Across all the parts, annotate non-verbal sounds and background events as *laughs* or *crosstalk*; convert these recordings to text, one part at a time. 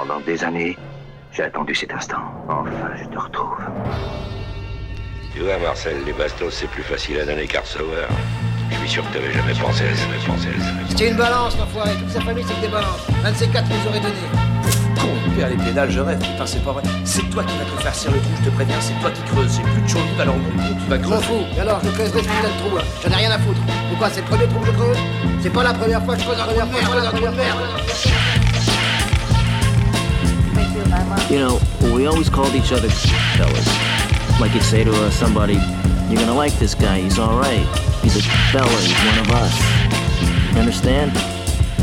Pendant des années, j'ai attendu cet instant. Enfin, je te retrouve. Tu vois, Marcel, les bastos, c'est plus facile à donner qu'à recevoir. Je suis sûr que t'avais jamais pensé à ça, jamais pensé à ça. C'est une balance, l'enfoiré. Toute sa famille, c'est que des balances. Un de ces quatre nous aurait donné. Con, père, les pédales, je rêve. Putain, c'est pas vrai. C'est toi qui vas te faire serrer le trou, je te préviens. C'est toi qui creuses. J'ai plus de chaud alors mon con, tu vas Je m'en creuser. fous. Et alors, je creuse des putains de trous, là. J'en ai rien à foutre. Pourquoi C'est le premier trou que je creuse? C'est pas la première fois que je creuse un trou de merde. You know, we always called each other fellas. Like you'd say to uh, somebody, you're gonna like this guy, he's alright. He's a fella, he's one of us. You understand?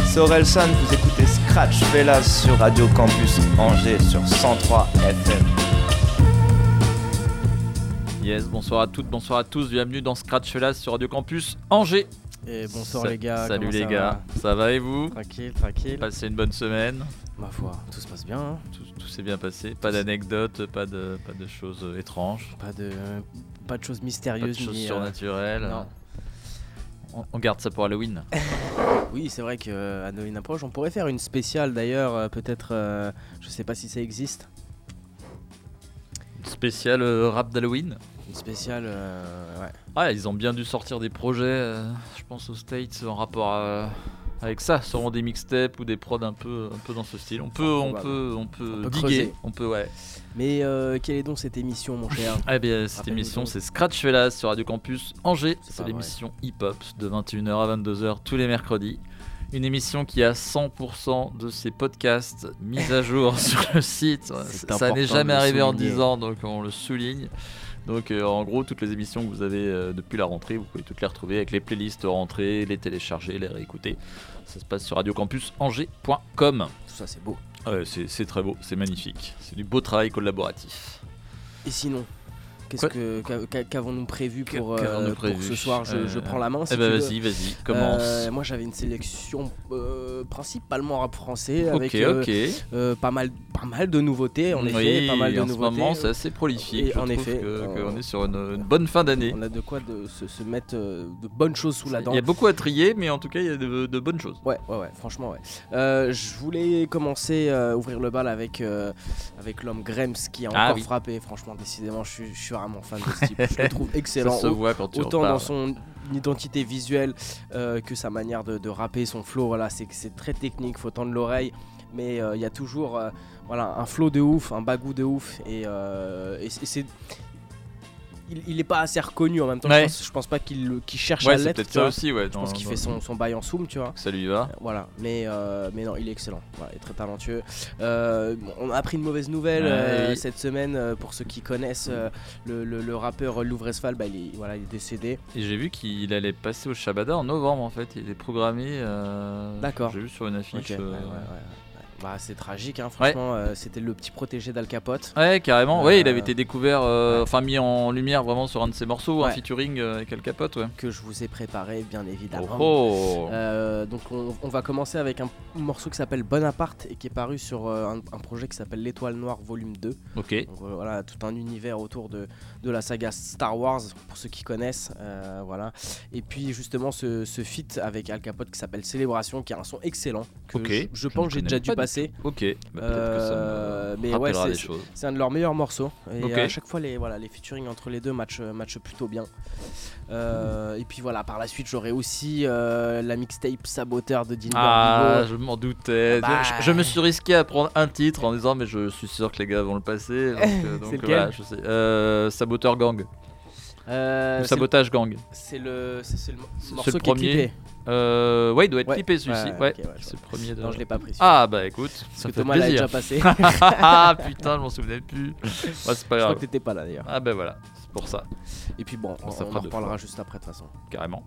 C'est Orelsan, vous écoutez Scratch Fellas sur Radio Campus Angers sur 103 FM. Yes, bonsoir à toutes, bonsoir à tous, bienvenue dans Scratch Fellas sur Radio Campus Angers. Et bonsoir Sa- les gars. Salut les ça gars, ça va et vous? Tranquille, tranquille. Passez une bonne semaine, Ma foi, tout se passe bien. hein. tout, tout s'est bien passé, pas d'anecdotes, pas de, pas de choses euh, étranges, Pas de, pas de choses pas de mystérieuses choses ni. euh, surnaturelles. non. On, on garde ça pour Halloween. *laughs* Oui, c'est vrai que euh, Halloween approche. On pourrait faire une spéciale d'ailleurs, euh, peut-être. euh, je sais pas si ça existe. Spécial euh, rap d'Halloween. Une spéciale. euh, ouais. Ah, ils ont bien dû sortir des projets, euh, je pense aux States, en rapport à- avec ça, sûrement des mixtapes ou des prods un peu, un peu dans ce style. On peut, on peut, on peut, On peut diguer, creuser. on peut, ouais. Mais euh, quelle est donc cette émission, mon cher? *laughs* Eh bien, cette émission, c'est Scratch Fellas sur Radio Campus Angers. C'est l'émission hip-hop de 21h à 22h tous les mercredis. Une émission qui a 100% de ses podcasts mis à jour *laughs* sur le site. Ça n'est jamais arrivé en souligner. 10 ans, donc on le souligne. Donc euh, en gros, toutes les émissions que vous avez euh, depuis la rentrée, vous pouvez toutes les retrouver avec les playlists rentrées, les télécharger, les réécouter. Ça se passe sur radiocampusangers.com. Tout ça, c'est beau. Ouais, c'est c'est très beau, c'est magnifique. C'est du beau travail collaboratif. Et sinon Qu'est-ce que qu'a- qu'a- qu'avons-nous prévu pour, euh, pour ce soir? Je, je prends la main si Eh ben vas-y, vas-y, commence. Euh, moi j'avais une sélection euh, principalement rap français avec pas, mal, pas mal de nouveautés en oui, effet, pas mal de en ce nouveautés. moment, c'est assez prolifique. Et je en effet, que- qu'on est sur une, une bonne fin d'année. On a de quoi de se, se mettre de bonnes choses sous la dent. Il y a beaucoup à trier, mais en tout cas, il y a de, de bonnes choses. Ouais, ouais, ouais, franchement, ouais. Je voulais commencer, ouvrir le bal avec, avec l'homme Grems qui a Ah encore oui. frappé. Franchement, décidément, je suis vraiment fan de ce type. je le trouve excellent. Ça se Au- voit quand tu Autant dans son identité visuelle euh, que sa manière de, de rapper, son flow, voilà, c'est très technique, faut tendre l'oreille, mais euh, il y a toujours euh, voilà, un flow de ouf, un bagou de ouf, et, et c'est. Il, il est pas assez reconnu en même temps, Ouais. je, pense, je pense pas qu'il qu'il cherche Ouais, à l'être. peut-être ça vois. aussi, ouais. Je pense qu'il fait son, son bail en soum, tu vois. Ça lui va. Voilà, mais, euh, mais non, il est excellent, voilà, il est très talentueux. Euh, on a appris une mauvaise nouvelle Ouais, euh, cette semaine, euh, pour ceux qui connaissent euh, le, le- le rappeur Louvresval, bah, il, est, voilà, il est décédé. Et j'ai vu qu'il allait passer au Shabada en novembre, en fait. Il est programmé. euh, D'accord. J'ai vu sur une affiche. Ok, euh. Bah, c'est tragique, hein, franchement, euh, c'était le petit protégé d'Al Capote. Ouais, carrément. Ouais, il Euh, avait été découvert, euh, ouais. enfin mis en lumière vraiment sur un de ses morceaux, un featuring euh, avec Al Capote, ouais. Que je vous ai préparé, bien évidemment. Oh, oh. Euh, donc on, on va commencer avec un morceau qui s'appelle Bonaparte et qui est paru sur euh, un, un projet qui s'appelle L'Étoile Noire Volume 2. Ok. Donc euh, voilà, tout un univers autour de, de la saga Star Wars, pour ceux qui connaissent. euh, voilà. Et puis justement ce, ce feat avec Al Capote qui s'appelle Célébration, qui a un son excellent, que je, je pense que j'ai déjà dû du passer. Ok. Bah, peut-être que ça Euh, me mais ouais, c'est- des choses. C'est un de leurs meilleurs morceaux. Et à chaque fois, les, voilà, les featuring entre les deux matchent, matchent plutôt bien. Euh, et puis voilà, par la suite, j'aurai aussi euh, la mixtape Saboteur de Dean Ah, je m'en doutais. Bah. Je, je me suis risqué à prendre un titre en disant, mais je suis sûr que les gars vont le passer. Donc, *laughs* euh, donc, voilà, je sais. Euh, Saboteur Gang. Euh, c'est Sabotage Gang. C'est le, c'est le morceau le qui est clippé. Euh, ouais, il doit être Ouais. clippé celui-ci. Ouais, c'est le premier de. Non, je l'ai pas pris. Ah, bah écoute, Parce ça que fait Thomas l'a plaisir. déjà passé. *laughs* ah *laughs* putain, je m'en souvenais plus. *laughs* C'est pas Je crois grave. que t'étais pas là d'ailleurs. Ah, bah voilà, c'est pour ça, Et puis bon, on, on fera en reparlera juste après de toute façon. carrément.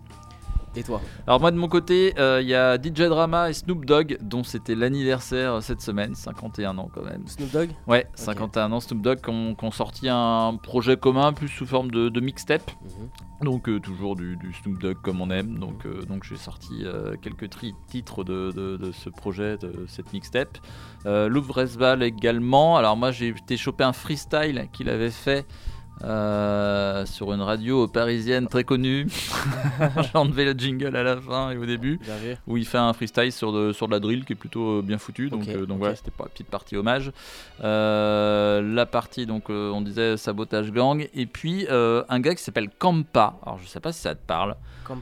Et toi Alors moi de mon côté, euh, il y a DJ Drama et Snoop Dogg dont c'était l'anniversaire euh, cette semaine, 51 ans quand même. Snoop Dogg Ouais, 51 ans Snoop Dogg qui ont, ont sorti un projet commun plus sous forme de, de mixtape. Donc euh, toujours du, du Snoop Dogg comme on aime. Donc, euh, donc j'ai sorti euh, quelques tri- titres de, de- de ce projet, de cette mixtape. Euh, Louvre Resval également. Alors moi j'ai été choper un freestyle qu'il avait fait euh, sur une radio parisienne très connue. *laughs* J'ai enlevé le jingle à la fin et au début, où il fait un freestyle sur de, sur de la drill qui est plutôt euh, bien foutu. Donc, euh, donc voilà, c'était pas petite partie hommage. Euh, la partie, donc on disait sabotage gang. Et puis un gars qui s'appelle Kampa. Alors je sais pas si ça te parle.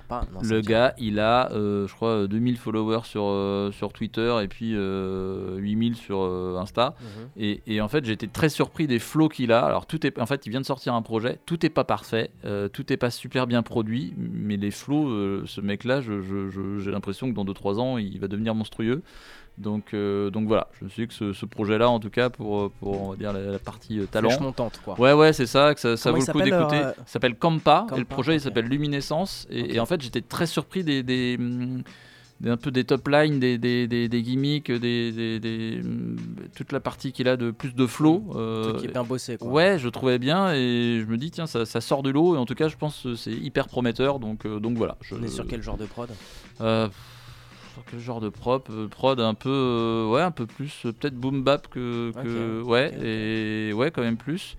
Pas. non, Le gars, il a, je crois, euh, 2000 followers sur, sur Twitter et puis euh, 8000 sur Insta. Mhm. Et, et en fait, été très surpris des flows qu'il a. Alors, tout est, en fait, il vient de sortir un projet. Tout n'est pas parfait, euh, tout n'est pas super bien produit, mais les flows, euh, ce mec-là, j'ai l'impression que dans 2-3 ans, il va devenir monstrueux. Donc, euh, donc voilà, je me suis dit que ce, ce projet-là, en tout cas, pour, pour on va dire la, la partie euh, talent. Flèche montante, quoi. Ouais, ouais, c'est ça, que ça, vaut le coup d'écouter. Ça s'appelle Kampa, et le projet il s'appelle Luminescence. Et, en fait, j'étais très surpris des, des, hum, des- un peu des top lines, des, des, des, des gimmicks, des, toute la partie qu'il a de plus de flow. Euh, qui est bien bossé, quoi. Ouais, je trouvais bien et je me dis tiens ça, ça sort du lot et en tout cas je pense que c'est hyper prometteur donc euh, donc voilà. Je, On est sur quel genre de prod? Euh, sur quel genre de prop? Euh, prod un peu euh, ouais un peu plus peut-être boom bap que, ouais et ouais quand même plus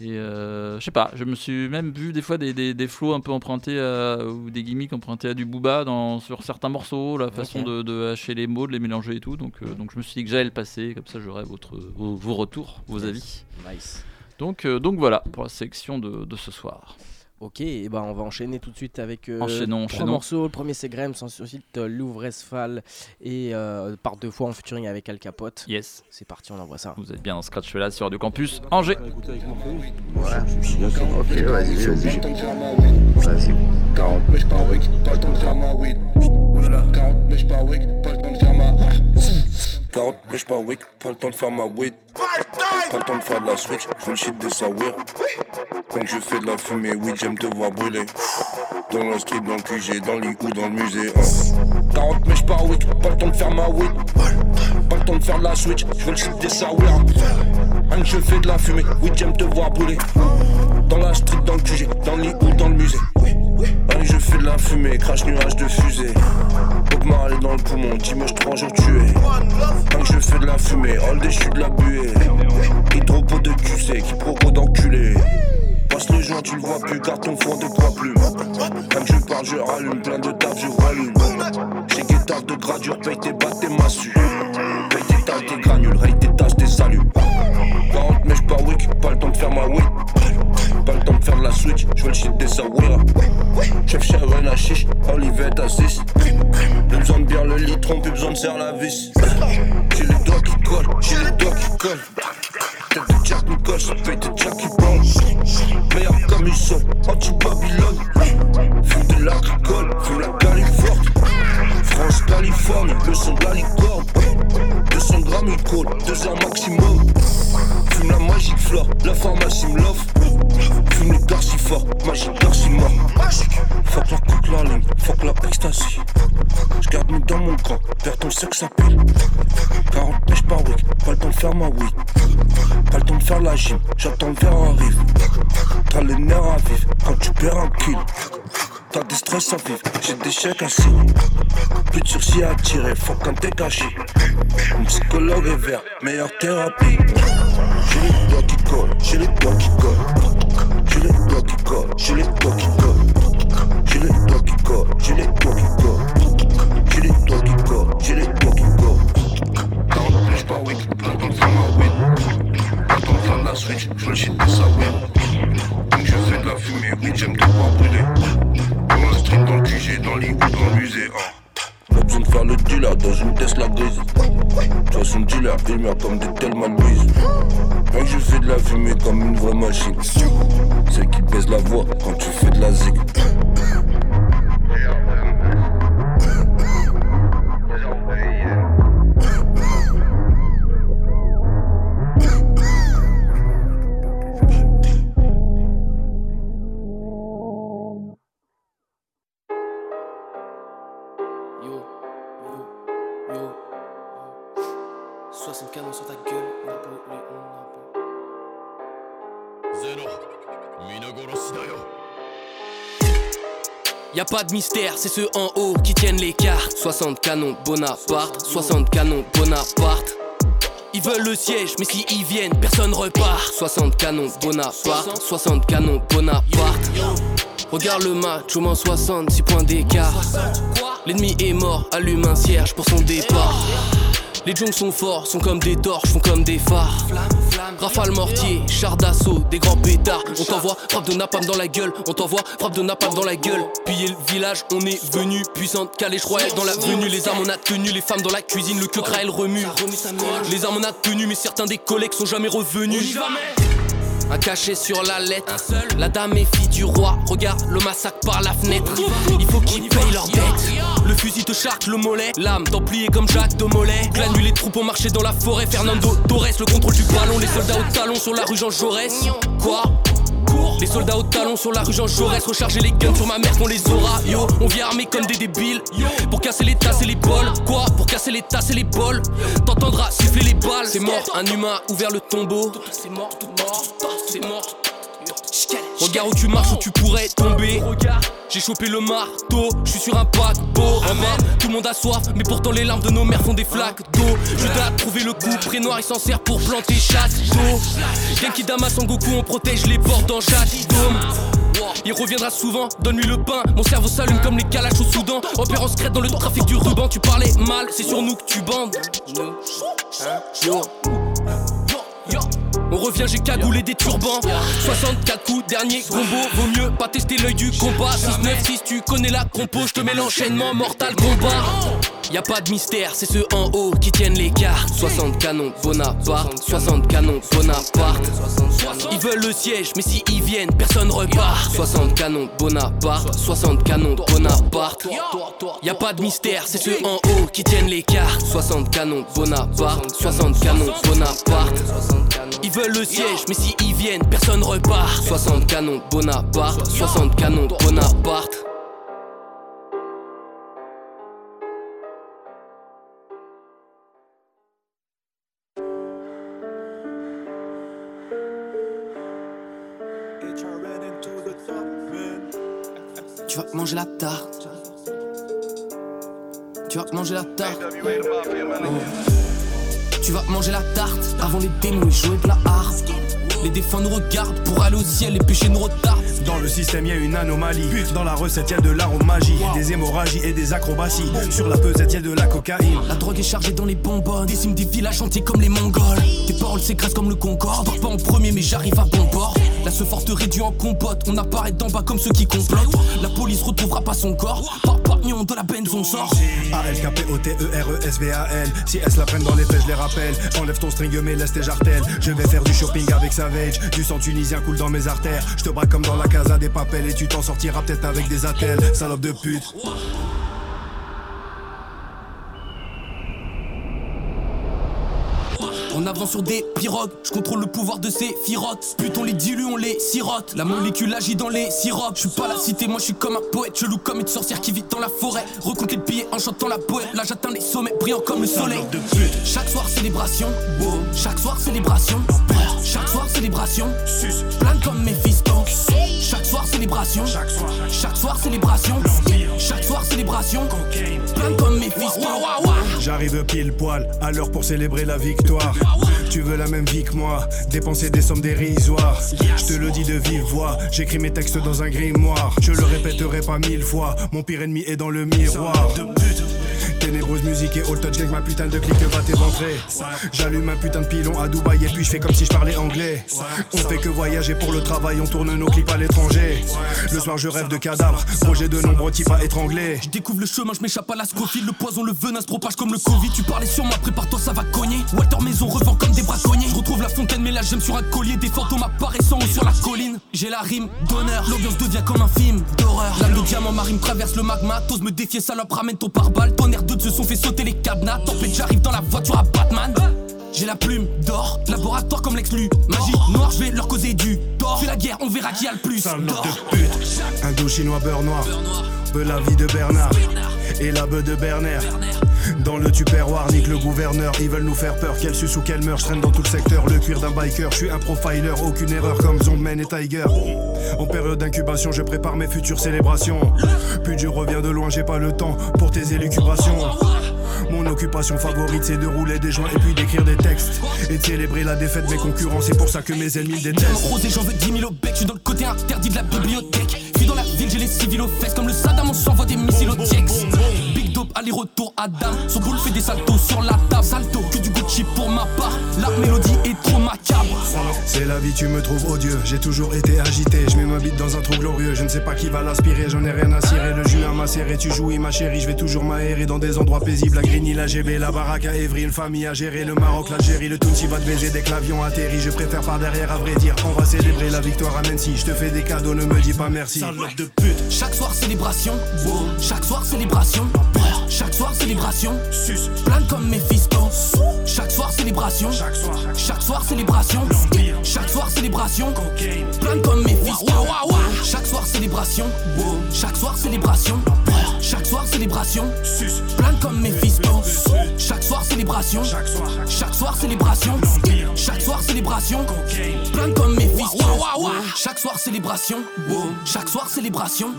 et euh, je sais pas je me suis même vu des fois des, des, des flows un peu empruntés à- ou des gimmicks empruntés à du booba dans sur certains morceaux la façon de, de hacher les mots de les mélanger et tout. Donc euh, donc je me suis dit que j'allais le passer comme ça j'aurai votre vos, vos retours vos avis. Nice. donc euh, donc voilà pour la sélection de, de ce soir Ok, et ben on va enchaîner tout de suite avec euh, Enchaînons, trois enchaînons. morceaux. Le premier c'est Graham, sans suite euh, Louvre Esphal et euh, par deux fois en featuring avec Al Capote. yes C'est parti, on envoie ça. vous êtes bien dans Scratch là sur Radio Campus Angers Ok, vas-y, vas-y. Vas-y. 40 mèches par week, pas le temps de faire ma weed. Oulala, 40 mèches par week, pas le temps de faire ma. 40 mèches par week, pas le temps de faire ma weed. Pas le temps de faire de la switch, je le shit de Sawir. Quand je fais de la fumée, oui, j'aime te voir brûler. Dans le dans le QG, dans le ou dans le musée. hein. 40 mèches par week, pas le temps de faire ma weed. Pas le temps de faire de la switch, je le shit des Sawir. Quand je fais de la fumée, oui, j'aime te voir brûler. Dans la street, dans le QG, dans le lit ou dans le musée. Allez, je fais de la fumée, crache nuage de fusée. Bob dans le poumon, dimanche 3 jours tué. Quand je fais de la fumée, all des chutes de la buée. Hydropos de QC, qui propos d'enculé. Passe le joint, tu le vois plus, car ton fond de poids plume. Quand je parle, je rallume, plein de taf, je rallume. J'ai guettage de gradure, paye tes battes, tes massues. Serre la vis. J'ai des chèques signer. Plus de sursis à tirer, faut quand t'es caché. Mon psychologue est vert, meilleure thérapie. J'ai les doigts qui collent, j'ai les doigts qui collent. Pas de mystère, c'est ceux en haut qui tiennent les cartes. 60 canons Bonaparte, 60 canons Bonaparte. Ils veulent le siège, mais si ils viennent, personne repart. 60 canons, Bonaparte. 60 canons, Bonaparte. Regarde le match, au moins 66 points d'écart. L'ennemi est mort, allume un cierge pour son départ. Les jongs sont forts, sont comme des torches, font comme des phares. Rafale mortier, char d'assaut, des grands pétards. On t'envoie frappe de napalm dans la gueule, on t'envoie frappe de napalm dans la gueule. Piller le village, on est venu, puissante calèche royale dans la venue. Les armes on a tenu, les femmes dans la cuisine, le que elle remue. Les armes on a tenu, mais certains des collègues sont jamais revenus. Un cachet sur la lettre. La dame est fille du roi. Regarde le massacre par la fenêtre. Il faut qu'ils payent leurs dettes. Le fusil te charque le mollet. L'âme templier comme Jacques de Mollet. La nuit, les troupes ont marché dans la forêt. Fernando Torres, le contrôle du ballon. Les soldats au talon sur la rue Jean Jaurès. Quoi? Les soldats au talon sur la rue Jean Jaurès Recharger les guns sur ma mère qu'on les aura Yo, on vient armé comme des débiles Pour casser les tasses et les bols Quoi? Pour casser les tasses et les bols T'entendras siffler les balles C'est mort, un humain ouvert le tombeau C'est mort, mort, c'est mort Regarde où tu marches où tu pourrais tomber J'ai chopé le marteau, je suis sur un paquebot En bas, tout le monde a soif Mais pourtant les larmes de nos mères font des flaques d'eau Je dois trouver le coup, prénoir il s'en sert pour planter chasse d'eau Genki Dama Goku on protège les portes dans dôme il reviendra souvent, donne-lui le pain. Mon cerveau s'allume comme les calaches au Soudan. Opérant secrète dans le trafic du ruban. Tu parlais mal, c'est sur nous que tu bandes. Yo. Yo. On revient, j'ai cagoulé des turbans. 64 coups, dernier combo. Vaut mieux pas tester l'œil du combat. 6-9-6, tu connais la compo. Je te mets l'enchaînement mortal combat. Y a pas de mystère, c'est ceux en haut qui tiennent les cartes. 60 canons, Bonaparte. 60 canons, Bonaparte. Ils veulent le siège, mais si ils viennent, personne repart. 60 canons, Bonaparte. 60 canons, Bonaparte. Y a pas de mystère, c'est ceux en haut qui tiennent les cartes. 60 canons, Bonaparte. 60 canons, Bonaparte. Veulent le siège, mais si ils viennent, personne repart. 60 canons, Bonaparte. 60 canons, Bonaparte. Tu vas manger la tarte. Tu vas manger la tarte. Oh. Tu vas manger la tarte avant les démons et jouer de la harpe. Les défunts nous regardent pour aller au ciel, les péchés nous retardent. Dans le système, y a une anomalie. Dans la recette, y a de l'aromagie, des hémorragies et des acrobaties. Sur la pesette, y a de la cocaïne. La drogue est chargée dans les bonbonnes. Des des villages entiers comme les Mongols. Tes paroles s'écrasent comme le Concorde. Pas en premier, mais j'arrive à bon port. La ce forte réduit en compote. On apparaît d'en bas comme ceux qui complotent. La police retrouvera pas son corps. Par pagnon de la benz, on sort. A-L-K-P-O-T-E-R-E-S-V-A-L. Si S la prennent dans les fesses, je les rappelle. Enlève ton string, mais laisse tes jartelles. Je vais faire du shopping avec Savage. Du sang tunisien coule dans mes artères. Je te braque comme dans la casa des papels. Et tu t'en sortiras peut-être avec des attelles. Salope de pute. On avance sur des pirogues, je contrôle le pouvoir de ces firottes. Putain, on les dilue, on les sirote. La molécule agit dans les sirops. Je suis pas la cité, moi je suis comme un poète. Je loue comme une sorcière qui vit dans la forêt. Recompter le billet en chantant la poète. Là j'atteins les sommets, brillant comme le soleil. Chaque soir célébration, chaque soir célébration. Chaque soir célébration, plein comme mes fistons. Chaque soir célébration, chaque soir célébration. Chaque soir célébration, plein comme mes fistons. J'arrive pile poil à l'heure pour célébrer la victoire. Tu veux la même vie que moi, dépenser des sommes dérisoires. Je te le dis de vive voix, j'écris mes textes dans un grimoire. Je le répéterai pas mille fois, mon pire ennemi est dans le miroir. Ténébreuse musique et all touch ma putain de clique va t'éventrer. J'allume un putain de pilon à Dubaï et puis je fais comme si je parlais anglais. On fait que voyager pour le travail, on tourne nos clips à l'étranger. Le soir je rêve de cadavres, projet de nombreux types à étrangler. Je découvre le chemin, je m'échappe à la. Le poison, le venin se propage comme le Covid. Tu parlais sur moi, prépare-toi, ça va cogner. Walter Maison revend comme des braconniers. Je retrouve la fontaine, mais là j'aime sur un collier. Des fantômes apparaissant haut sur la colline. J'ai la rime d'honneur, l'ambiance devient comme un film d'horreur. L'âme de diamant marine traverse le magma. T'oses me défier, salope, ramène ton pare-balles. Tonnerre de se sont fait sauter les cadenas. Tempête, j'arrive dans la voiture à Batman. J'ai la plume d'or, laboratoire comme l'ex-lu. Magie noire, je vais leur causer du tort. Fais la guerre, on verra qui a le plus. d'or. de pute, un dos chinois beurre noir. Peu la vie de Bernard et la beuh de Bernard. Dans le tupperware, nique le gouverneur, ils veulent nous faire peur. Quelle suce ou quelle meurt, je traîne dans tout le secteur. Le cuir d'un biker, je suis un profiler, aucune erreur comme Zombman et Tiger. En période d'incubation, je prépare mes futures célébrations. Puis je reviens de loin, j'ai pas le temps pour tes élucubrations. Mon occupation favorite, c'est de rouler des joints et puis d'écrire des textes. Et de célébrer la défaite de mes concurrents, c'est pour ça que mes ennemis détestent. Rosé, j'en veux 10 000 au bec, je suis dans le côté interdit de la bibliothèque. Puis dans la ville, j'ai les civils aux fesses, comme le Saddam, on s'envoie des missiles au Tiex. Aller-retour, Adam. Son boule fait des saltos sur la table. Salto, que du Gucci pour ma part. La mélodie est trop macabre. C'est la vie, tu me trouves odieux. J'ai toujours été agité. Je mets ma bite dans un trou glorieux. Je ne sais pas qui va l'aspirer. J'en ai rien à cirer. Le jus à macérer. Tu jouis, ma chérie. Je vais toujours m'aérer dans des endroits paisibles. La Grigny, la GB, la baraque à Évry. Une famille à gérer. Le Maroc, l'Algérie. Le Tunisi va te baiser dès que l'avion atterrit. Je préfère par derrière, à vrai dire. On va célébrer la victoire à Mency. Je te fais des cadeaux, ne me dis pas merci. Salope de pute. Chaque soir, célébration. Chaque soir, célébration. Chaque soir, célébration. Sus. Plein comme Mephisto. Chaque soir, célébration. Chaque soir. Chaque soir, célébration. Chaque soir, célébration. Cocaine. Plein comme Mephisto. Chaque soir, célébration. Chaque soir, célébration. Chaque soir, célébration. Sus. Plein comme Mephisto. Chaque soir, célébration. Chaque soir. Chaque soir, célébration. Chaque soir, célébration. Plein comme Mephisto. Chaque soir, célébration. Chaque soir, célébration.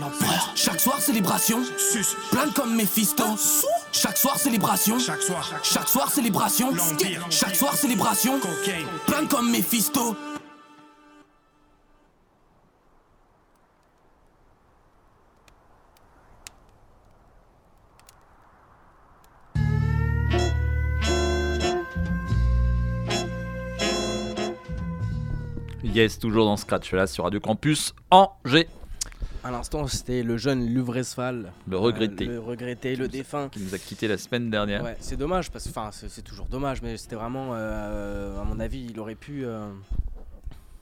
Chaque soir, célébration. Sus. Plein comme Mephisto. Chaque soir, célébration. Chaque soir. Chaque soir, célébration. Chaque soir, célébration. Plein comme Mephisto. Yes, toujours dans Scratch là sur Radio Campus Angers. À l'instant, c'était le jeune Luvresval. Le regretté. Euh, le regretté, le défunt. Qui nous a quitté la semaine dernière. Ouais, c'est dommage parce que, enfin, c'est c'est toujours dommage, mais c'était vraiment, euh, à mon avis, il aurait pu, euh,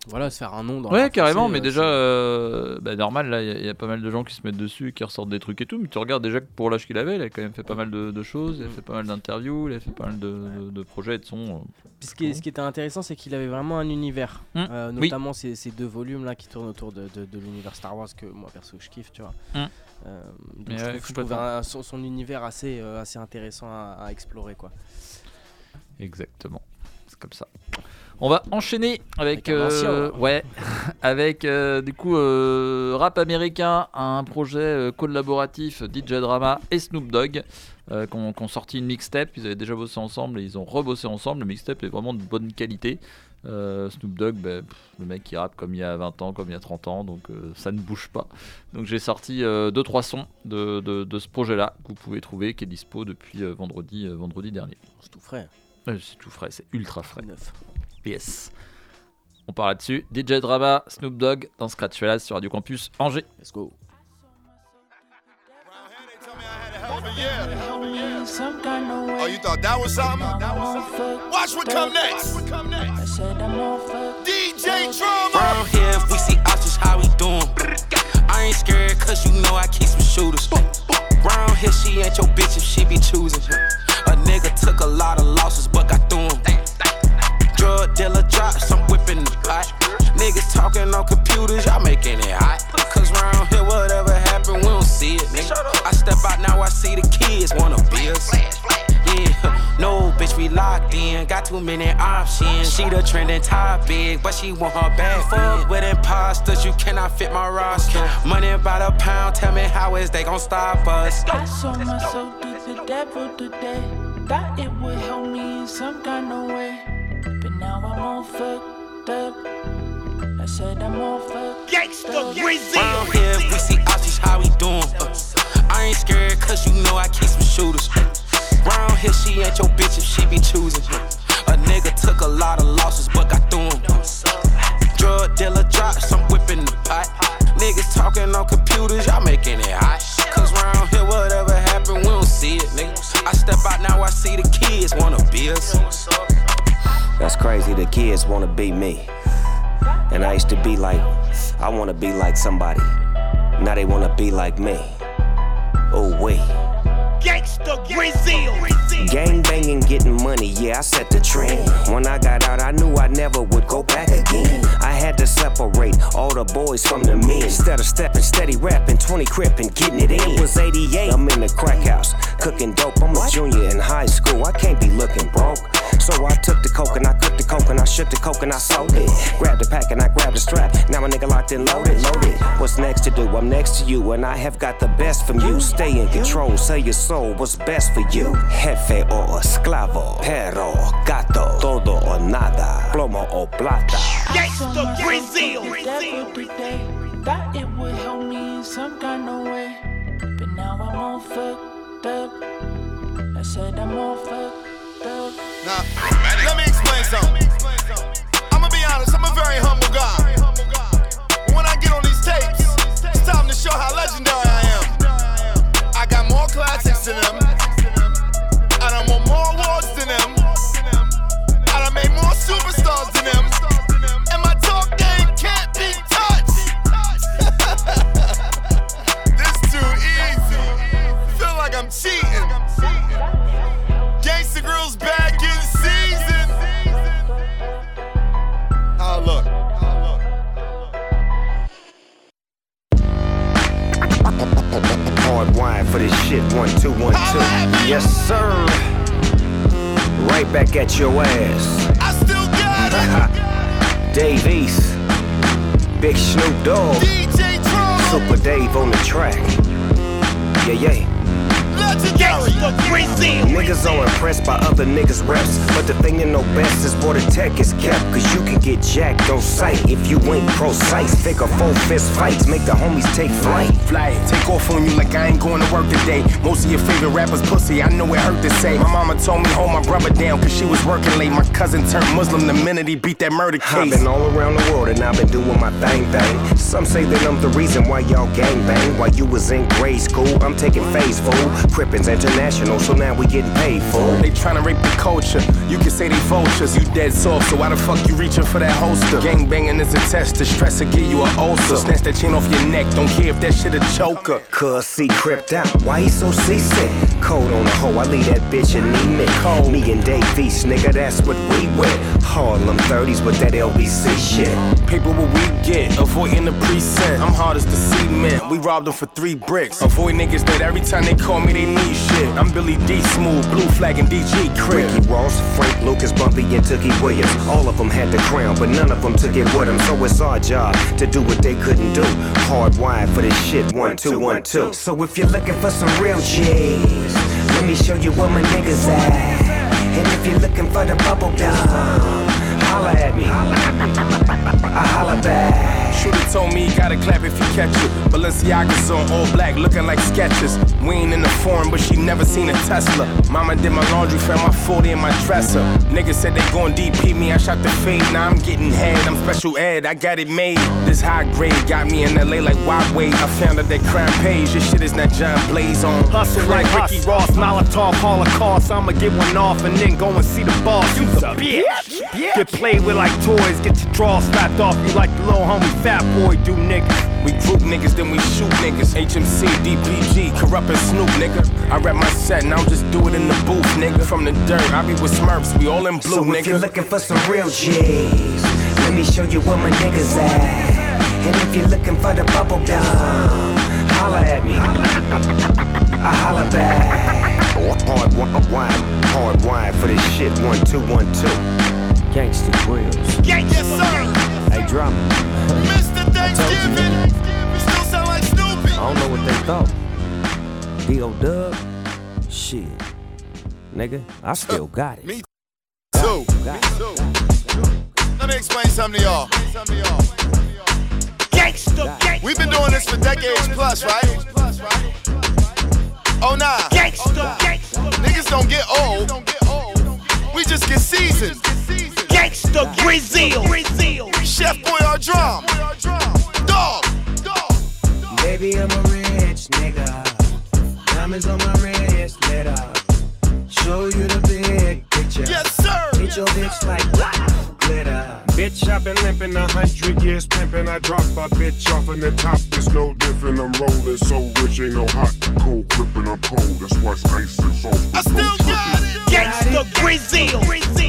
voilà, se faire un nom dans. le Ouais, carrément, français, mais euh, déjà, euh, bah, normal, là, il y a- il y, a pas mal de gens qui se mettent dessus, qui ressortent des trucs et tout, mais tu regardes déjà que pour l'âge qu'il avait, il a quand même fait pas mal de, de choses, il a fait pas mal d'interviews, il a fait pas mal de, de- de projets et de sons. euh. Ce, qui, est- ce qui était intéressant, c'est qu'il avait vraiment un univers, Mm. Euh, Oui. notamment ces, ces deux volumes là qui tournent autour de, de- de l'univers Star Wars que moi perso je kiffe, tu vois. Mm. Euh, donc Mais je ouais, trouve, je trouve complètement. un- son, son univers assez, euh, assez intéressant à, à explorer quoi. Exactement. C'est comme ça. On va enchaîner avec, euh, ouais, *laughs* avec euh, du coup euh, rap américain, un projet collaboratif DJ Drama et Snoop Dogg qui ont sorti une mixtape. Ils avaient déjà bossé ensemble et ils ont rebossé ensemble. Le mixtape est vraiment de bonne qualité. Euh, Snoop Dogg, bah, pff, le mec qui rappe comme il y a 20 ans, comme il y a 30 ans, donc euh, ça ne bouge pas. Donc j'ai sorti 2-3 sons de, de- de ce projet-là que vous pouvez trouver, qui est dispo depuis vendredi, vendredi dernier. C'est tout frais. C'est tout frais, c'est ultra frais. Neuf. Yes. On part là-dessus. DJ Drama, Snoop Dogg dans Scratch Fellas sur Radio Campus Angers. Let's go. Oh, you thought that was something? Watch what come next. DJ Drama. Round here, if we see options, how we doing? I ain't scared, cause you know I keep some shooters. Round here, she ain't your bitch if she be choosing. A nigga took a lot of losses, but got through. Drug dealer drops, I'm whipping the pot. Niggas talking on computers, y'all making it hot. Cause round here, whatever happen, we don't see it, nigga. I step out now, I see the kids wanna be us. Yeah, *laughs* no, bitch, we locked in. Got too many options. She the trending topic, but she want her back. Fuck with imposters, you cannot fit my roster. Money by the pound, tell me how is they gon' stop us? I sold my soul to the devil today. Thought it would help me in some kind of way. But now I'm all fucked up. I said I'm all fucked Gangsta up. Round here, we see be me. And I used to be like, I wanna be like somebody. Now they wanna be like me. Oh, wait. Gangsta Brazil. Gang banging, getting money, yeah, I set the trend. When I got out, I knew I never would go back again. I had to separate all the boys from the men. Instead of stepping, steady rapping, 20 crip and getting it in. It was 88, I'm in the crack house, cooking dope. I'm a junior in high school, I can't be looking broke. So I took the coke and I cooked the coke and I shook the coke and I sold it. Grabbed the pack and I grabbed the strap. Now a nigga locked and loaded, loaded. What's next to do? I'm next to you and I have got the best from you. Stay in control, sell your soul. What's best for you? Jefe o esclavo, pero gato, todo o nada, plomo o plata. Gangsta Brazil. Thought it would help me in some kind of way, but now I'm all fucked up. I said I'm all fucked up. Now, let me explain something. I'ma be honest, I'm a very humble guy. But when I get on these tapes, it's time to show how legendary I am. Back at your ass. I still got it. *laughs* Dave East, Big Snoop Dogg, DJ Super Dave on the track. Yeah, yeah. Niggas are impressed by other niggas' reps. But the thing you know best is where the tech is kept. Cause you can get jacked on sight if you ain't precise. Figure four fist fights, make the homies take flight. Fly, take off on you like I ain't going to work today. Most of your favorite rappers pussy, I know it hurt to say. My mama told me hold my brother down cause she was working late. My cousin turned Muslim the minute he beat that murder case. I've been all around the world and I've been doing my thing, thing. Some say that I'm the reason why y'all gang bang. While you was in grade school, I'm taking phase fool. International, so now we getting paid for. They tryna rape the culture. You can say they vultures, you dead soft. So why the fuck you reaching for that holster? Gang banging is a test to stress or give you an ulcer. Snatch that chain off your neck, don't care if that shit a choker. Cuz see cripped out, why he so seasick? Cold on the hoe, I leave that bitch in me Cold. Me and Dave East, nigga, that's what we with. Harlem 30s with that LBC shit. Paper what we get, avoiding the precinct. I'm hard as the cement. We robbed them for three bricks. Avoid niggas that every time they call me, they need shit. I'm Billy D Smooth, Blue Flag and DG Crip. Ricky Ross, Frank Lucas, Bumpy, and Tookie Williams. All of them had the crown, but none of them took it with them. So it's our job to do what they couldn't do. Hard wired for this shit, one, two, one, two. So if you're looking for some real G's, let me show you where my niggas at. And if you're looking for the bubble gum, holla at me. I holla back. Shooter told me he gotta clap if you catch it. Balenciaga's on all black, looking like sketches. We ain't in the foreign, but she never seen a Tesla. Mama did my laundry, found my 40 in my dresser. Niggas said they gon' DP me, I shot the fade. Now I'm getting head, I'm special ed, I got it made. This high grade got me in LA like why wait? I found out that crime page, this shit is not John Blaze on. Hustle like Ricky Ross, Molotov, Holocaust. I'ma get one off and then go and see the boss. You's a bitch. Get played with like toys, get your draw slapped off you like the little homie fat boy do, nigga. We group niggas, then we shoot niggas. HMC, DPG, corrupt and Snoop, nigga. I rap my set, and I'll just do it in the booth, nigga. From the dirt, I be with Smurfs, we all in blue, so nigga. if you're looking for some real G's, let me show you where my niggas at. And if you're looking for the bubble gum, holla at me. I holla back. Hard wine, hard wine for this shit. One, two, one, two. Gangsta grills. Yes, sir. Hey, drama. Mr. Thanksgiving. Still sound like Snoopy. I don't know what they thought. D.O. Dub? Shit. Nigga, I still got it. Me too. Me too. Let me explain something to y'all. Gangsta, gangsta. We've been doing this for decades plus, right? Oh nah. Gangsta, oh, gangsta. Niggas don't get old. We just get seasoned. Gangsta Brazil. Brazil. Chef Boy our drum. Dog. Baby, I'm a rich nigga. Diamonds on my wrist, lit up. Show you the big picture. Yes, sir. Hit your bitch like wow, glitter. Bitch, I've been limping a hundred years pimping. I drop a bitch off in the top. It's no different. I'm rolling so rich, ain't no hot, cold, gripping. I'm cold. That's why it's ice and sauce. I still got it. Gangsta Brazil. Brazil.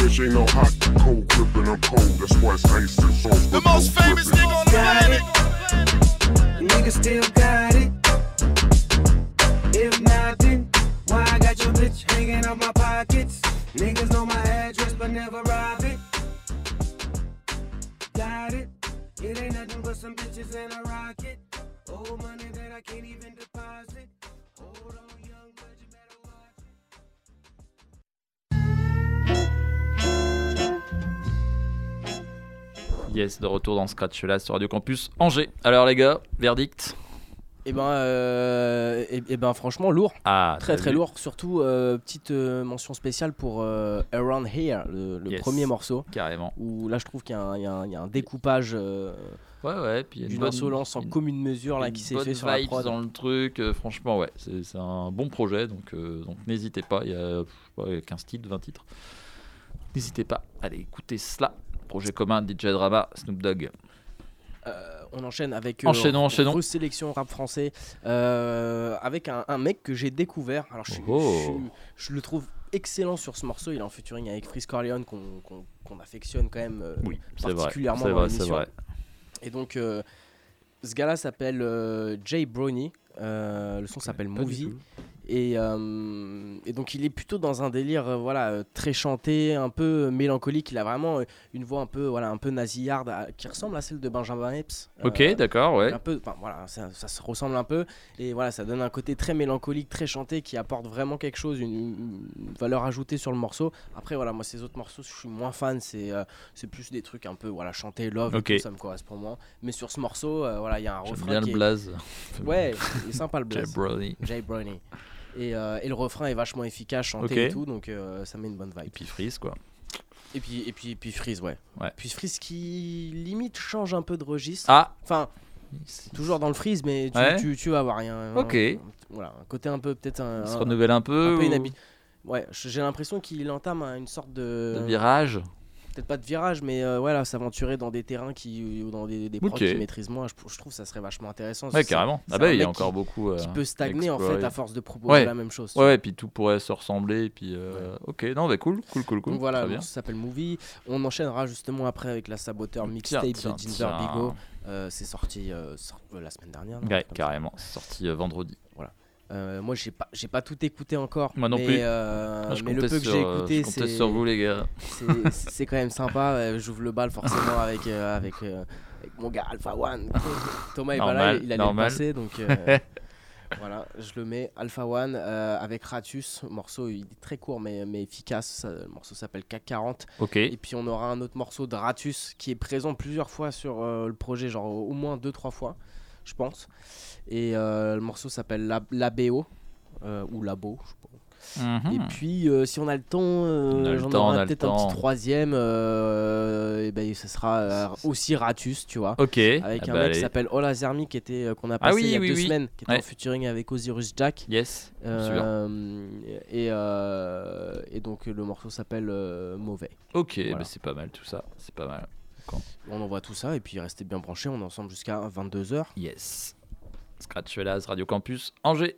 Rolling ain't no hot. Cold gripping, I'm cold. That's why it's ice and sauce. The most famous nigga on the planet. it. Nigga still got it. If not, then why I got your bitch hanging out my pockets? Niggas know my address, but never rob it. Got it. It ain't nothing but some bitches and a rocket. Old money that I can't even deposit. Hold on, Yes, de retour dans Scratch là sur Radio Campus Angers. Alors les gars, verdict Et ben, euh, et, et ben franchement lourd. Ah, très très vu lourd. Surtout euh, petite euh, mention spéciale pour Around Here, le, le Yes, premier morceau. Carrément. Où là je trouve qu'il y, a un- y y a découpage Ouais, ouais, puis une bonne- insolence en une- commune mesure là une qui s'est fait sur la prod. dans le truc. euh, franchement, ouais, c'est un bon projet. Donc, euh, donc n'hésitez pas. Il y a pff, ouais, 15 titres, 20 titres. N'hésitez pas à aller écouter cela. Projet commun DJ Drama, Snoop Dogg. Euh, on enchaîne avec Enchaînons, enchaînons. sélection rap français euh, avec un, un mec que j'ai découvert. Alors je, Oh. je le trouve excellent sur ce morceau. Il est en featuring avec Freeze Corleone qu'on affectionne quand même euh, Oui, vrai, particulièrement dans vrai, vrai. Et donc euh, ce gars-là s'appelle euh, Jay Brownie. Euh, le son s'appelle Movie. Et, euh, et donc il est plutôt dans un délire euh, voilà euh, très chanté, un peu mélancolique. Il a vraiment une voix un peu voilà un peu nasillarde à- qui ressemble à celle de Benjamin Epps. Ok, Euh, d'accord, ouais. Un peu, voilà, ça, ça se ressemble un peu et voilà, ça donne un côté très mélancolique, très chanté qui apporte vraiment quelque chose, une, une valeur ajoutée sur le morceau. Après voilà, moi ces autres morceaux, je suis moins fan. C'est c'est plus des trucs un peu voilà chanté love, et Ok. tout, ça me correspond moins. Mais sur ce morceau, voilà, il y a un J'aime refrain bien qui le est- blaze. *laughs* Ouais, il est sympa le *laughs* Jay blaze. Brownie. Jay Brownie. Et, euh, et le refrain est vachement efficace, chanté et tout, donc euh, ça met une bonne vibe. Et puis Freeze, quoi. Et puis, et puis, puis Freeze, ouais. Ouais. Puis Freeze qui limite change un peu de registre. Ah. Enfin, toujours dans le Freeze, mais tu, Ouais. tu, tu vas voir. il y a un- Ok. un- voilà, un côté un peu peut-être un. Il se renouvelle un peu, Un peu ou- Ouais, j'ai l'impression qu'il entame une sorte de. De virage Peut-être pas de virage, mais euh, voilà, s'aventurer dans des terrains qui, ou dans des, des prods Ok. qui maîtrisent moins. Je, je trouve ça serait vachement intéressant. Ouais, carrément. Ah bah, il y a encore qui- beaucoup. Qui euh, peut stagner en fait à force de proposer Ouais. la même chose. Ouais, ouais, puis tout pourrait se ressembler. Et puis, euh, ok, non, bah cool, cool, cool, cool. Donc voilà, morceau s'appelle Movie. On enchaînera justement après avec la saboteur mixtape de Ginger. Bigo. Euh, c'est sorti euh, sor- euh, la semaine dernière. non Ouais, ça. carrément. C'est sorti euh, vendredi. Euh, moi, j'ai pas, j'ai pas tout écouté encore. Moi non mais, plus. euh, Ah, je mais le peu que j'ai euh, écouté, c'est sur vous, les gars. c'est- quand même sympa. *laughs* J'ouvre le bal forcément avec euh, avec, avec mon gars Alpha One. *laughs* Thomas est pas là, il allait normal. le passer, donc *laughs* voilà, je le mets Alpha One avec Ratus. Morceau il est très court mais, mais efficace. Ça, le morceau s'appelle CAC40. Ok. Et puis on aura un autre morceau de Ratus qui est présent plusieurs fois sur le projet, genre au moins deux trois fois, je pense. Et euh, le morceau s'appelle La, La BO euh, ou Labo. je sais pas. Mhm. Et puis euh, si on a le temps, euh, j'en aurai peut-être un petit troisième. euh, et ben ce sera aussi Ratus, tu vois. Ok. Avec Ah un bah, mec allez. qui s'appelle Ola Zermi qui était qu'on a Ah passé oui, il y a oui, deux oui. semaines, qui était Ouais. en featuring avec Osiris Jack. Yes, et, et donc le morceau s'appelle Mauvais. Ok, Voilà. bah, c'est pas mal tout ça. C'est pas mal. On envoie tout ça et puis restez bien branchés. On est ensemble jusqu'à 22h. Yes. Scratch Fellas, Radio Campus, Angers.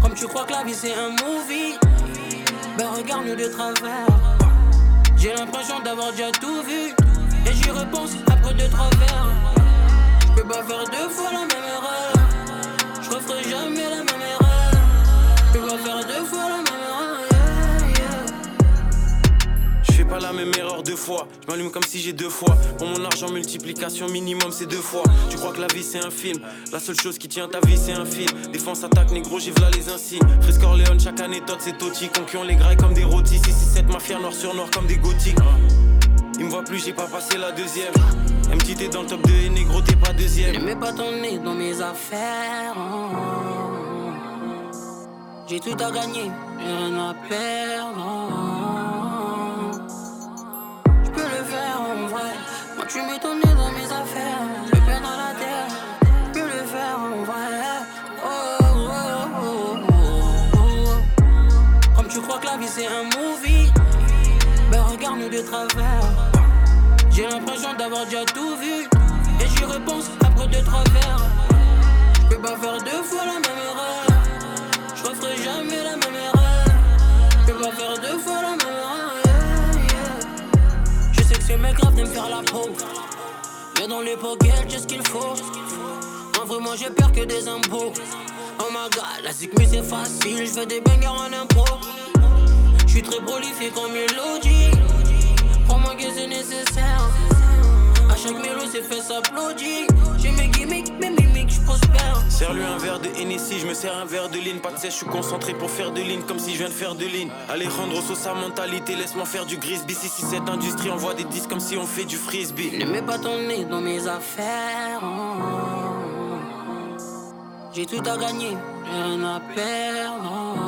Comme tu crois que la vie c'est un movie, ben regarde-nous de travers. J'ai l'impression d'avoir déjà tout vu, et j'y repense après deux trois verres. Je peux pas faire deux fois la même erreur, je referai jamais la même la même erreur deux fois. Je m'allume comme si j'ai deux fois. Pour mon argent, multiplication minimum, c'est deux fois. Tu crois que la vie c'est un film? La seule chose qui tient ta vie c'est un fil. Défense, attaque, négro, j'ai v'là les insignes. Frisco Orléans, chaque anecdote c'est Toti. Conquillons les grailles comme des rôtis. 6 7 mafia noir sur noir comme des gothiques. Il me voit plus, j'ai pas passé la deuxième. MT t'es dans le top 2 et négro t'es pas deuxième. Ne mets pas ton nez dans mes affaires. oh. J'ai tout à gagner, rien à perdre. oh. Travers. J'ai l'impression d'avoir déjà tout vu. Et j'y repense après deux, trois verres. Je peux pas faire deux fois la même erreur. Je referai jamais la même erreur. Je peux pas faire deux fois la même erreur. Je sais que c'est mes graves de me faire la peau. Y'a dans les pockets, j'ai ce qu'il faut. En vrai, moi j'ai peur que des impôts. Oh my god, la zik c'est facile. Je fais des bangers en impro. Je suis très prolifique en mélodie. Nécessaire. À chaque mélo, c'est fait s'applaudir. J'ai mes gimmicks, mes mimiques, je prospère. Serre-lui un verre de Hennessy, je me sers un verre de ligne. Pas de sèche, je suis concentré pour faire de ligne, comme si je viens de faire de ligne. Alejandro Sosa mentalité, laisse-moi faire du grisby. Si, si cette industrie envoie des disques comme si on fait du frisbee. Ne mets pas ton nez dans mes affaires. oh. J'ai tout à gagner, rien à perdre. oh.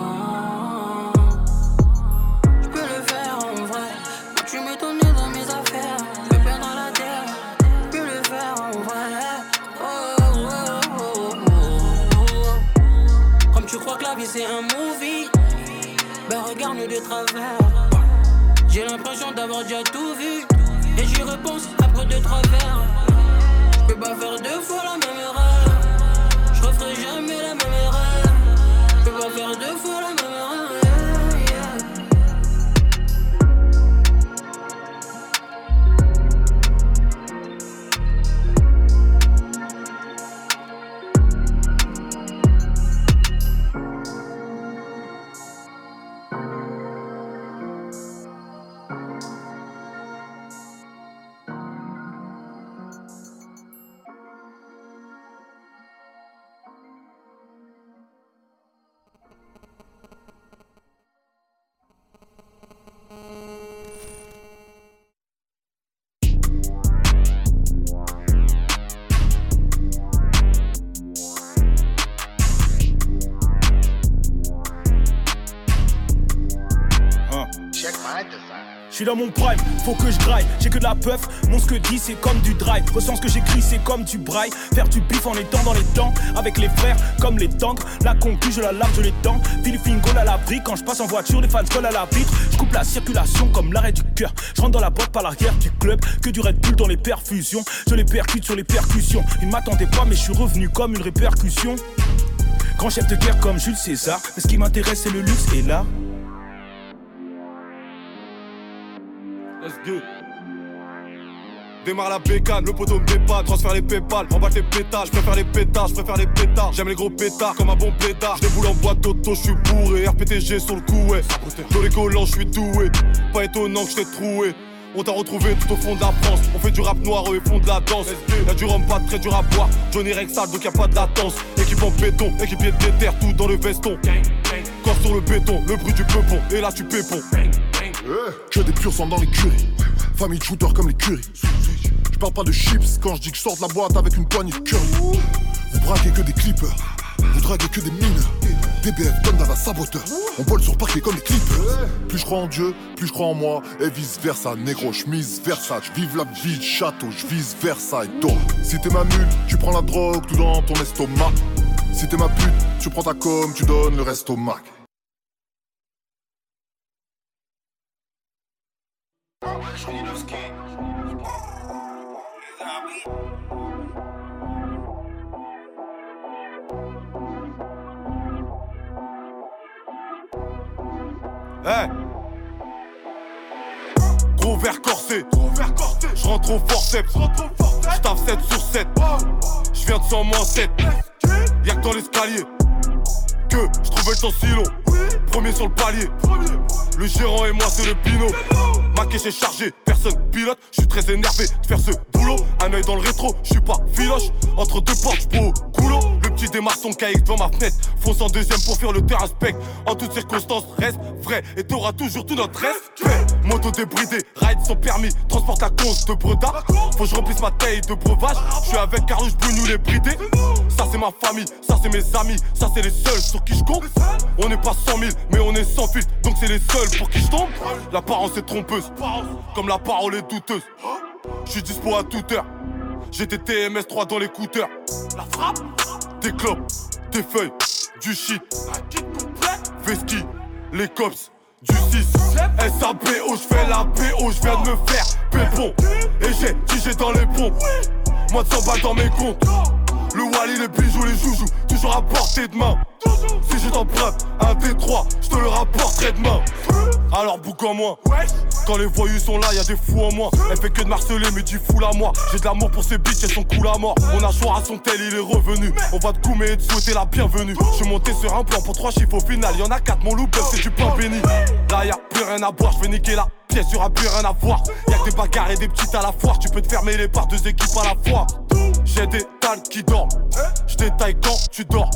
C'est un movie, ben regarde-nous de travers. J'ai l'impression d'avoir déjà tout vu. Et j'y repense après deux, trois verres. Je peux pas faire deux fois la même erreur. Suis dans mon prime, faut que je graille, j'ai que de la puff, mon ce que dit c'est comme du drive, ressens ce que j'écris c'est comme du braille, faire du bif en étant dans les temps, avec les frères comme les tanks, la concu je la lave je les dents, Philippine à l'abri, quand je passe en voiture les fans collent à la vitre, je coupe la circulation comme l'arrêt du cœur, je rentre dans la boîte par l'arrière du club, que du Red Bull dans les perfusions, je les percute sur les percussions, ils m'attendaient pas mais je suis revenu comme une répercussion, grand chef de guerre comme Jules César, mais ce qui m'intéresse c'est le luxe et là. Démarre la bécane, le poteau me dépanne, transfère les pépales, remballe les pétales, je préfère les pétards, je préfère les pétards, j'aime les gros pétards comme un bon pétard, je déboule en boîte auto, je suis bourré, RPTG sur le coup, ouais. Dans les collants, je suis doué, pas étonnant que je t'ai troué. On t'a retrouvé tout au fond de la France, on fait du rap noir eux ils font de la danse. Y'a du rhum pas très dur à boire, Johnny Rexal donc y'a pas de latence. Équipe en béton, équipier de terre, tout dans le veston. Corps sur le béton, le bruit du peupon, et là tu pépons. Que des purs sang dans l'écurie. Famille de shooters comme les curies. Je parle pas de chips quand je dis que je sors de la boîte avec une poignée de curry. Vous braquez que des clippers, vous draguez que des mineurs. DBF donne à la saboteur. On vole sur parquet comme les clippers. Plus je crois en Dieu, plus je crois en moi. Et vice versa, négro, je mise Versace. Vive la vie de château, je vise Versailles. Donc, si t'es ma mule, tu prends la drogue tout dans ton estomac. Si t'es ma pute, tu prends ta com, tu donnes le reste au Mac. Hey. Gros verre corsé, je rentre au forceps, je tape 7 sur 7, je viens de 100 moins 7, y'a que dans l'escalier que je trouvais le temps si long. Premier sur le palier, le gérant et moi c'est le binôme. Ma caisse est chargée, personne pilote, je suis très énervé de faire ce boulot. Un œil dans le rétro, je suis pas filoche, entre deux portes, je au. Le petit démarre son cahier devant ma fenêtre, fonce en deuxième pour faire le terrain spec. En toutes circonstances, reste vrai et t'auras toujours tout notre respect. Moto débridée, ride sans permis, transporte la conce de Breda. Faut que je remplisse ma taille de breuvage. Je suis avec Carlos Brugnou les bridés. Ça c'est ma famille, ça c'est mes amis, ça c'est les seuls sur qui je compte. On n'est pas 100 000, mais on est sans filtre, donc c'est les seuls pour qui je tombe. L'apparence est trompeuse, comme la parole est douteuse. Je suis dispo à toute heure. J'ai des TMS 3 dans l'écouteur. La frappe, des clopes, des feuilles, du shit. Veski, les cops, du 6. SABO, je fais la BO, je viens de me faire pépon. Et j'ai tigé dans les ponts. Moi de 100 balles dans mes comptes. Le Wally, les bijoux, les joujoux, toujours à portée de main. Si je t'emprunte un D3, je te le rapporterai demain. Alors boucle en moi. Quand les voyous sont là, y a des fous en moi. Elle fait que de marceler, mais du fou à moi. J'ai de l'amour pour ces bitches, elles sont cool à mort. On a choix à son tel, il est revenu. On va te coumer et te souhaiter la bienvenue. Je suis monté sur un plan pour trois chiffres au final. Y en a quatre, mon loup, c'est du pain béni. Là, y a plus rien à boire, je vais niquer la pièce, y'aura plus rien à voir. Y'a que des bagarres et des petites à la foire. Tu peux te fermer les par deux équipes à la fois. J'ai des tales qui dorment. Je détaille quand tu dors.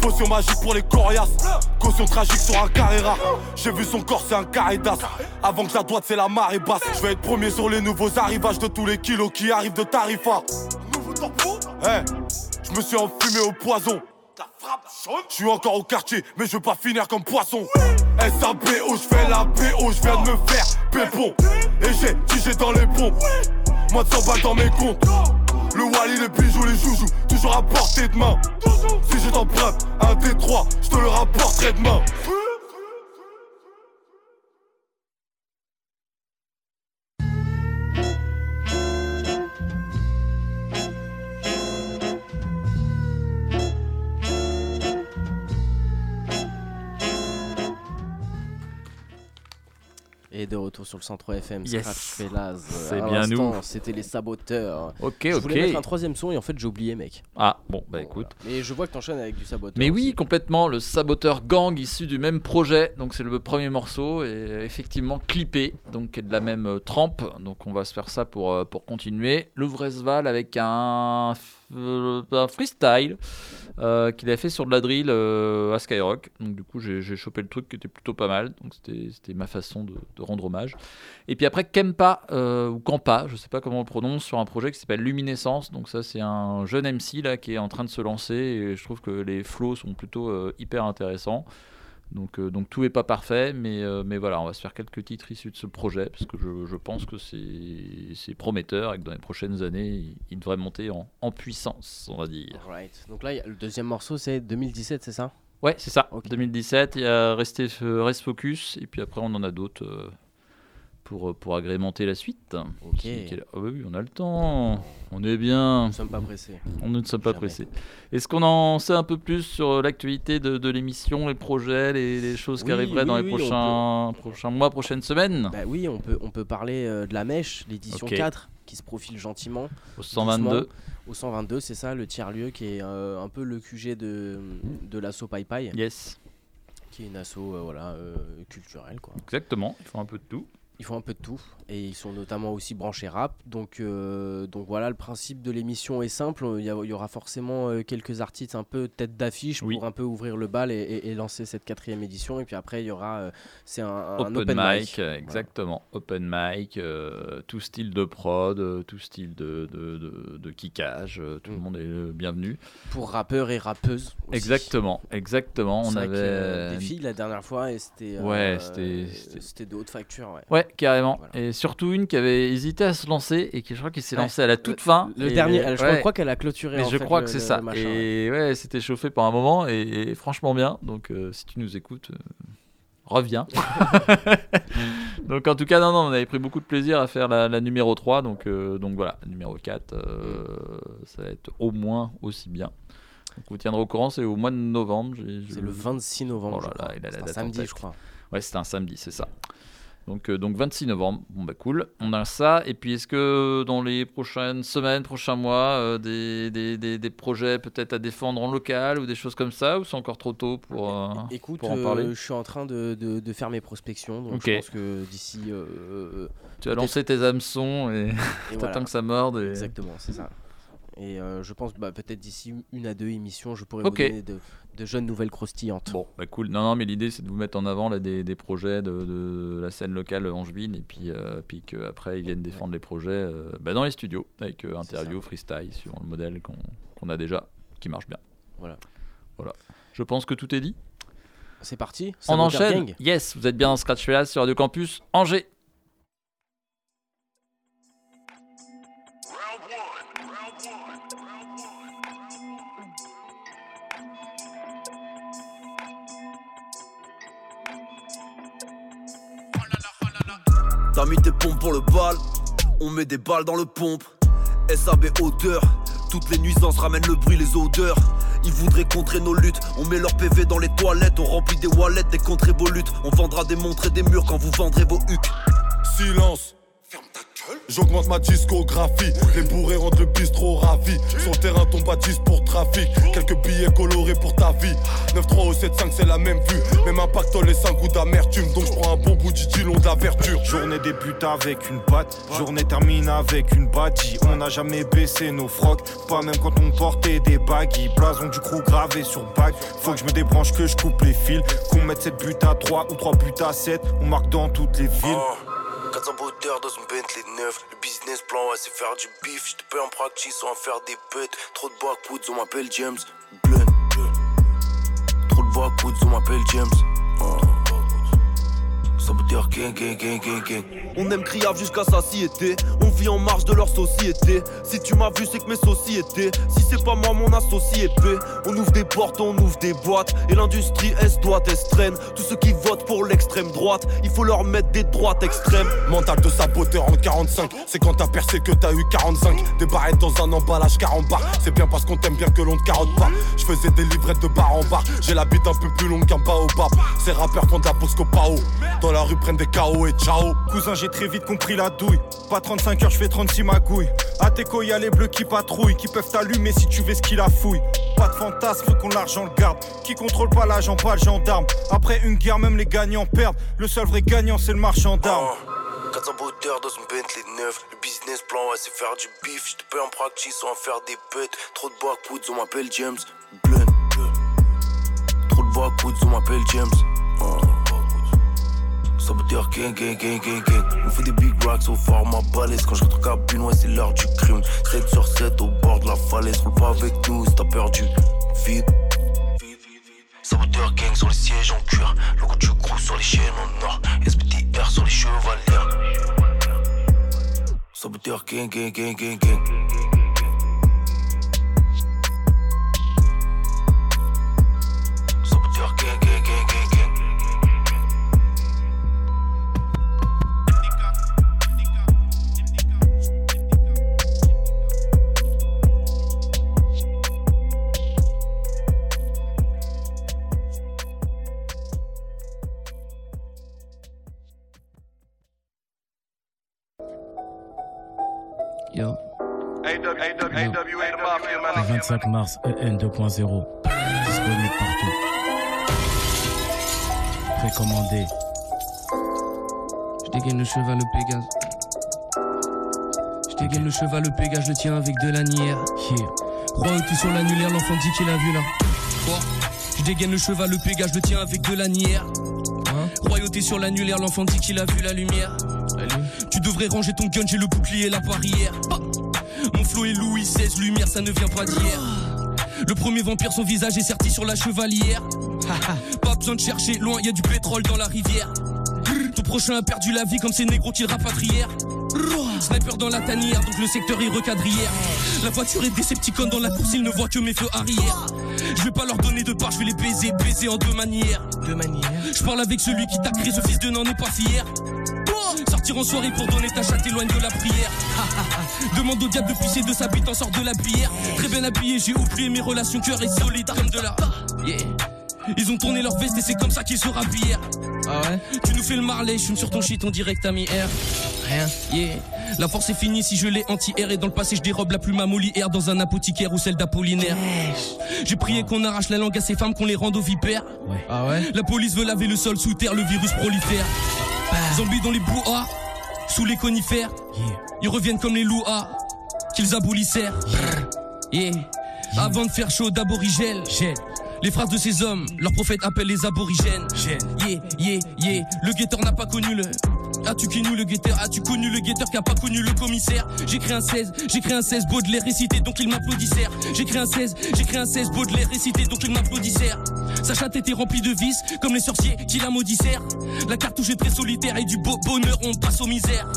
Potion magique pour les coriaces. Caution tragique sur un carré rare. J'ai vu son corps, c'est un carré d'as. Avant que la droite, c'est la marée basse. Je vais être premier sur les nouveaux arrivages de tous les kilos qui arrivent de Tarifa. Eh, je me suis enfumé au poison. Je suis encore au quartier, mais je veux pas finir comme poisson. SABO, je fais la BO, je viens de me faire pépon. Et j'ai tigé dans les ponts. Moi de 100 balles dans mes comptes. Le Wally, les bijoux, les joujoux, toujours à portée de main. Si je t'emprunte un D3, je te le rapporterai demain. Retour sur le centre FM, Yes. Scratch C'est bien nous. C'était les saboteurs. Ok, Je ok. voulais mettre un troisième son et en fait j'ai oublié, mec. Ah, bon, bah écoute. Mais je vois que t'enchaînes avec du saboteur. Mais oui, complètement, le saboteur gang issu du même projet. Donc c'est le premier morceau et effectivement clippé, donc est de la même euh, trempe. Donc on va se faire ça pour, euh, pour continuer. Le Vresval avec un freestyle euh, qu'il a fait sur de la drill euh, à Skyrock. Donc du coup j'ai chopé le truc qui était plutôt pas mal. Donc c'était ma façon de, rendre hommage. Et puis après Kempa euh, ou Kampa, je sais pas comment on prononce, sur un projet qui s'appelle Luminescence. Donc ça c'est un jeune MC là qui est en train de se lancer et je trouve que les flows sont plutôt euh, hyper intéressants. Donc, euh, donc tout n'est pas parfait, mais, euh, mais voilà, on va se faire quelques titres issus de ce projet parce que je, je pense que c'est prometteur et que dans les prochaines années, il, il devrait monter en, en puissance, on va dire. Right. Donc là, y a- le deuxième morceau c'est 2017, c'est ça? Ouais, c'est ça. 2017, il y a Reste Focus, et puis après on en a d'autres euh, pour, euh, pour agrémenter la suite. Ok. Qui- qui. Ah bah oui, on a le temps, on est bien. Nous ne sommes pas pressés. On ne sommes pas pressés. Est-ce qu'on en sait un peu plus sur euh, l'actualité de, de l'émission, les projets, les, les choses qui Oui, arriveraient dans les prochains, prochains mois, prochaines semaines? Bah oui, on peut, on peut parler euh, de la mèche, l'édition Ok. 4, qui se profile gentiment. Au 122. doucement. Au 122, c'est ça, le tiers-lieu qui est euh, un peu le QG de, de l'asso Pai Pai. Yes. Qui est une asso euh, voilà, euh, culturelle. Quoi. Exactement, ils font un peu de tout. Ils font un peu de tout et ils sont notamment aussi branchés rap. Donc, euh, donc voilà, le principe de l'émission est simple. Il y, a- il y aura forcément euh, quelques artistes un peu tête d'affiche pour un peu ouvrir le bal et, et- et lancer cette quatrième édition. Et puis après, il y aura, euh, c'est un, un Open, open, mic, mic. exactement. Open mic, euh, tout style de prod, tout style de, de, de, de kickage, tout le monde est bienvenu. Pour rappeurs et rappeuses. aussi. Exactement, exactement. On avait des filles la dernière fois et c'était Ouais, c'était- c'était- c'était de haute facture. Ouais. Ouais, carrément. Et surtout une qui avait hésité à se lancer et qui, je crois, qui s'est Ouais. lancée à la toute fin. le Et- dernier, je ouais. crois qu'elle a clôturé, Mais en je fait, crois le- que c'est ça. machin, et ouais, c'était chauffé pendant un moment et, et franchement bien. Donc euh, si tu nous écoutes, euh, reviens. *laughs* *laughs* donc en tout cas, non, non, on avait pris beaucoup de plaisir à faire la, la numéro 3. Donc, euh, donc voilà, numéro 4, euh, ça va être au moins aussi bien. Donc, vous tiendrez au courant, c'est au mois de novembre. C'est le 26 novembre, Oh là là, il a la C'est un date samedi, je crois. Ouais, c'était un samedi, c'est ça. Donc, euh, donc 26 novembre, bon bah cool, on a ça. Et puis est-ce que dans les prochaines semaines, prochains mois, euh, des, des, des, des projets peut-être à défendre en local ou des choses comme ça, ou c'est encore trop tôt pour, euh, Écoute, pour en euh, parler je suis en train de, de- de faire mes prospections, donc je pense que d'ici. euh, euh, Tu peut-être- lancer tes hameçons et *laughs* t'attends que ça morde et- Exactement, c'est ça. Et euh, je pense bah, peut-être d'ici une à deux émissions, je pourrais Ok. vous donner de, de jeunes nouvelles croustillantes. Bon, bah cool. Non, non, mais l'idée c'est de vous mettre en avant là, des, des projets de, de la scène locale angevine et puis, euh, puis qu'après ils viennent défendre les projets euh, bah, dans les studios avec euh, interview, freestyle, suivant le modèle qu'on a déjà, qui marche bien. Voilà. Voilà. Je pense que tout est dit. C'est parti On enchaîne. Gang. Yes, vous êtes bien dans Scratch Velas sur Radio Campus Angers. T'as mis tes pompes pour le bal, on met des balles dans le pompe. SAB odeur, toutes les nuisances ramènent le bruit, les odeurs. Ils voudraient contrer nos luttes, on met leur PV dans les toilettes, on remplit des wallets, des contréboluttes. On vendra des montres et des murs quand vous vendrez vos hucs. Silence. J'augmente ma discographie, les bourrés rendent le bistrot ravi. Sur terrain, ton baptiste pour trafic. Quelques billets colorés pour ta vie. 9-3 au 7-5, c'est la même vue. Même un pactole et 5 goûts d'amertume. Donc je prends un bon bout du long vertu. Journée débute avec une batte, journée termine avec une bâtie. On n'a jamais baissé nos frocs, pas même quand on portait des baguilles. Blason du crew gravé sur bague. Faut que je me débranche, que je coupe les fils. Qu'on mette 7 buts à 3 ou 3 buts à 7. On marque dans toutes les villes. 400 baudeurs dans une Bentley. Le business plan, ouais, c'est faire du bif. J'te paye en practice sans en faire des putes. Trop de backwoods, on m'appelle James. Blunt. Trop de backwoods, on m'appelle James. Saboteur gang, gang, gang, gang, gang. On aime criave jusqu'à satiété. On vit en marge de leur société. Si tu m'as vu, c'est que mes sociétés. Si c'est pas moi, mon associé P. On ouvre des portes, on ouvre des boîtes. Et l'industrie est droite, est traîne. Tous ceux qui votent pour l'extrême droite, il faut leur mettre des droites extrêmes. Mental de saboteur en 45, c'est quand t'as percé que t'as eu 45. Des barrettes dans un emballage 40 bars. C'est bien parce qu'on t'aime bien que l'on te carotte pas. Je faisais des livrettes de bar en bar. J'ai la bite un peu plus longue qu'un baobab. Ces rappeurs font de la Bosco Pao. Dans la rue prennent des KO et ciao. Cousin, j'ai très vite compris la douille. Pas 35 heures, je fais 36 magouilles. À Teco, y a les bleus qui patrouillent, qui peuvent t'allumer si tu veux ce qu'il a fouille. Pas de fantasme, faut qu'on l'argent le garde. Qui contrôle pas l'agent, pas le gendarme. Après une guerre, même les gagnants perdent. Le seul vrai gagnant, c'est le marchand d'armes. 400 baudeurs dans une Bentley. Le business plan, ouais, c'est faire du bif. J'te paye en practice sans faire des putes. Trop de backwoods, on m'appelle James. Blunt. Trop de backwoods, on m'appelle James. Oh. Saboteur gang, gang, gang, gang, gang. On fait des big racks au format balèze. Quand je rentre cabine, ouais, c'est l'heure du crime. 7 sur 7 au bord de la falaise. Roule pas avec nous si t'as perdu. Vite. Saboteur gang sur les sièges en cuir. Logo du crew sur les chaînes en or. SBTR sur les chevaliers. Saboteur gang, gang, gang, gang, gang. 25 mars, EN 2.0. Disponible partout. Précommandé. Je dégaine le cheval, le Pégase. Je dégaine le cheval, le Pégase, je le tiens avec de l'anière. Yeah. Royauté sur l'annulaire, l'enfant dit qu'il a vu là. Quoi? Je dégaine le cheval, le Pégase, je le tiens avec de l'anière. Royauté sur l'annulaire, l'enfant dit qu'il a vu la lumière. Tu devrais ranger ton gun, j'ai le bouclier et la barrière. Ah. Louis XVI, lumière, ça ne vient pas d'hier. Le premier vampire, son visage est serti sur la chevalière. *laughs* pas besoin de chercher loin, y a du pétrole dans la rivière. Ton prochain a perdu la vie comme ces négros qui rapatrièrent. Sniper dans la tanière, donc le secteur est recadrière. La voiture est décepticon dans la course, ils ne voient que mes feux arrière. Je vais pas leur donner de part, je vais les baiser, baiser en deux manières. Deux manières. Je parle avec celui qui t'a créé, ce fils de n'en est pas fier. Sortir en soirée pour donner ta chatte éloigne de la prière. Demande au diable de pisser de sa bite en sort de la bière. Très bien habillé, j'ai oublié mes relations, cœur est solide comme de la. Yeah. Ils ont tourné leur veste et c'est comme ça qu'ils se rhabillèrent. Ah ouais? Tu nous fais le marley, je suis sur ton shit, que t'as mis air. Rien, yeah. La force est finie si je l'ai anti-air et dans le passé je dérobe la plume à Molière dans un apothicaire ou celle d'Apollinaire. J'ai prié qu'on arrache la langue à ces femmes, qu'on les rende aux vipères. Ah ouais? La police veut laver le sol sous terre, le virus prolifère. Zombies dans les bois, sous les conifères. Ils reviennent comme les loups qu'ils abolissèrent. Yeah. Avant de faire chaud d'aborigène. Les phrases de ces hommes, leur prophète appelle les aborigènes. Yeah, yeah, yeah. Le guetteur n'a pas connu le. As-tu connu le guetteur? As-tu connu le guetteur qui a pas connu le commissaire? J'ai créé un 16, j'ai créé un 16, Baudelaire récité donc il m'applaudissèrent. J'ai créé un 16, j'ai créé un 16, Baudelaire récité donc il m'applaudissèrent. Sa chatte était remplie de vices, comme les sorciers qui la maudissèrent. La cartouche est très solitaire et du beau bonheur on passe aux misères.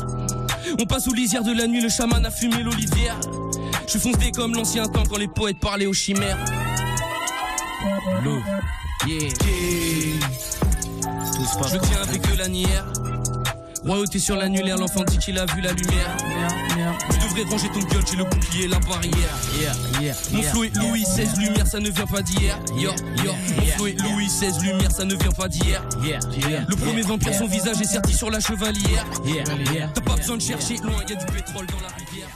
On passe aux lisières de la nuit, le chaman a fumé l'olivière. Je foncé comme l'ancien temps quand les poètes parlaient aux chimères. L'eau, yeah. Je tiens avec de l'anière. Royauté sur l'annulaire, l'enfant dit qu'il a vu la lumière. Tu devrais ranger ton gueule, j'ai le bouclier, la barrière. Mon flow est Louis XVI, lumière, ça ne vient pas d'hier. Yo, yo. Mon flow est Louis XVI, lumière, ça ne vient pas d'hier. Le premier vampire, son visage est serti sur la chevalière. T'as pas besoin de chercher loin, y a du pétrole dans la rivière.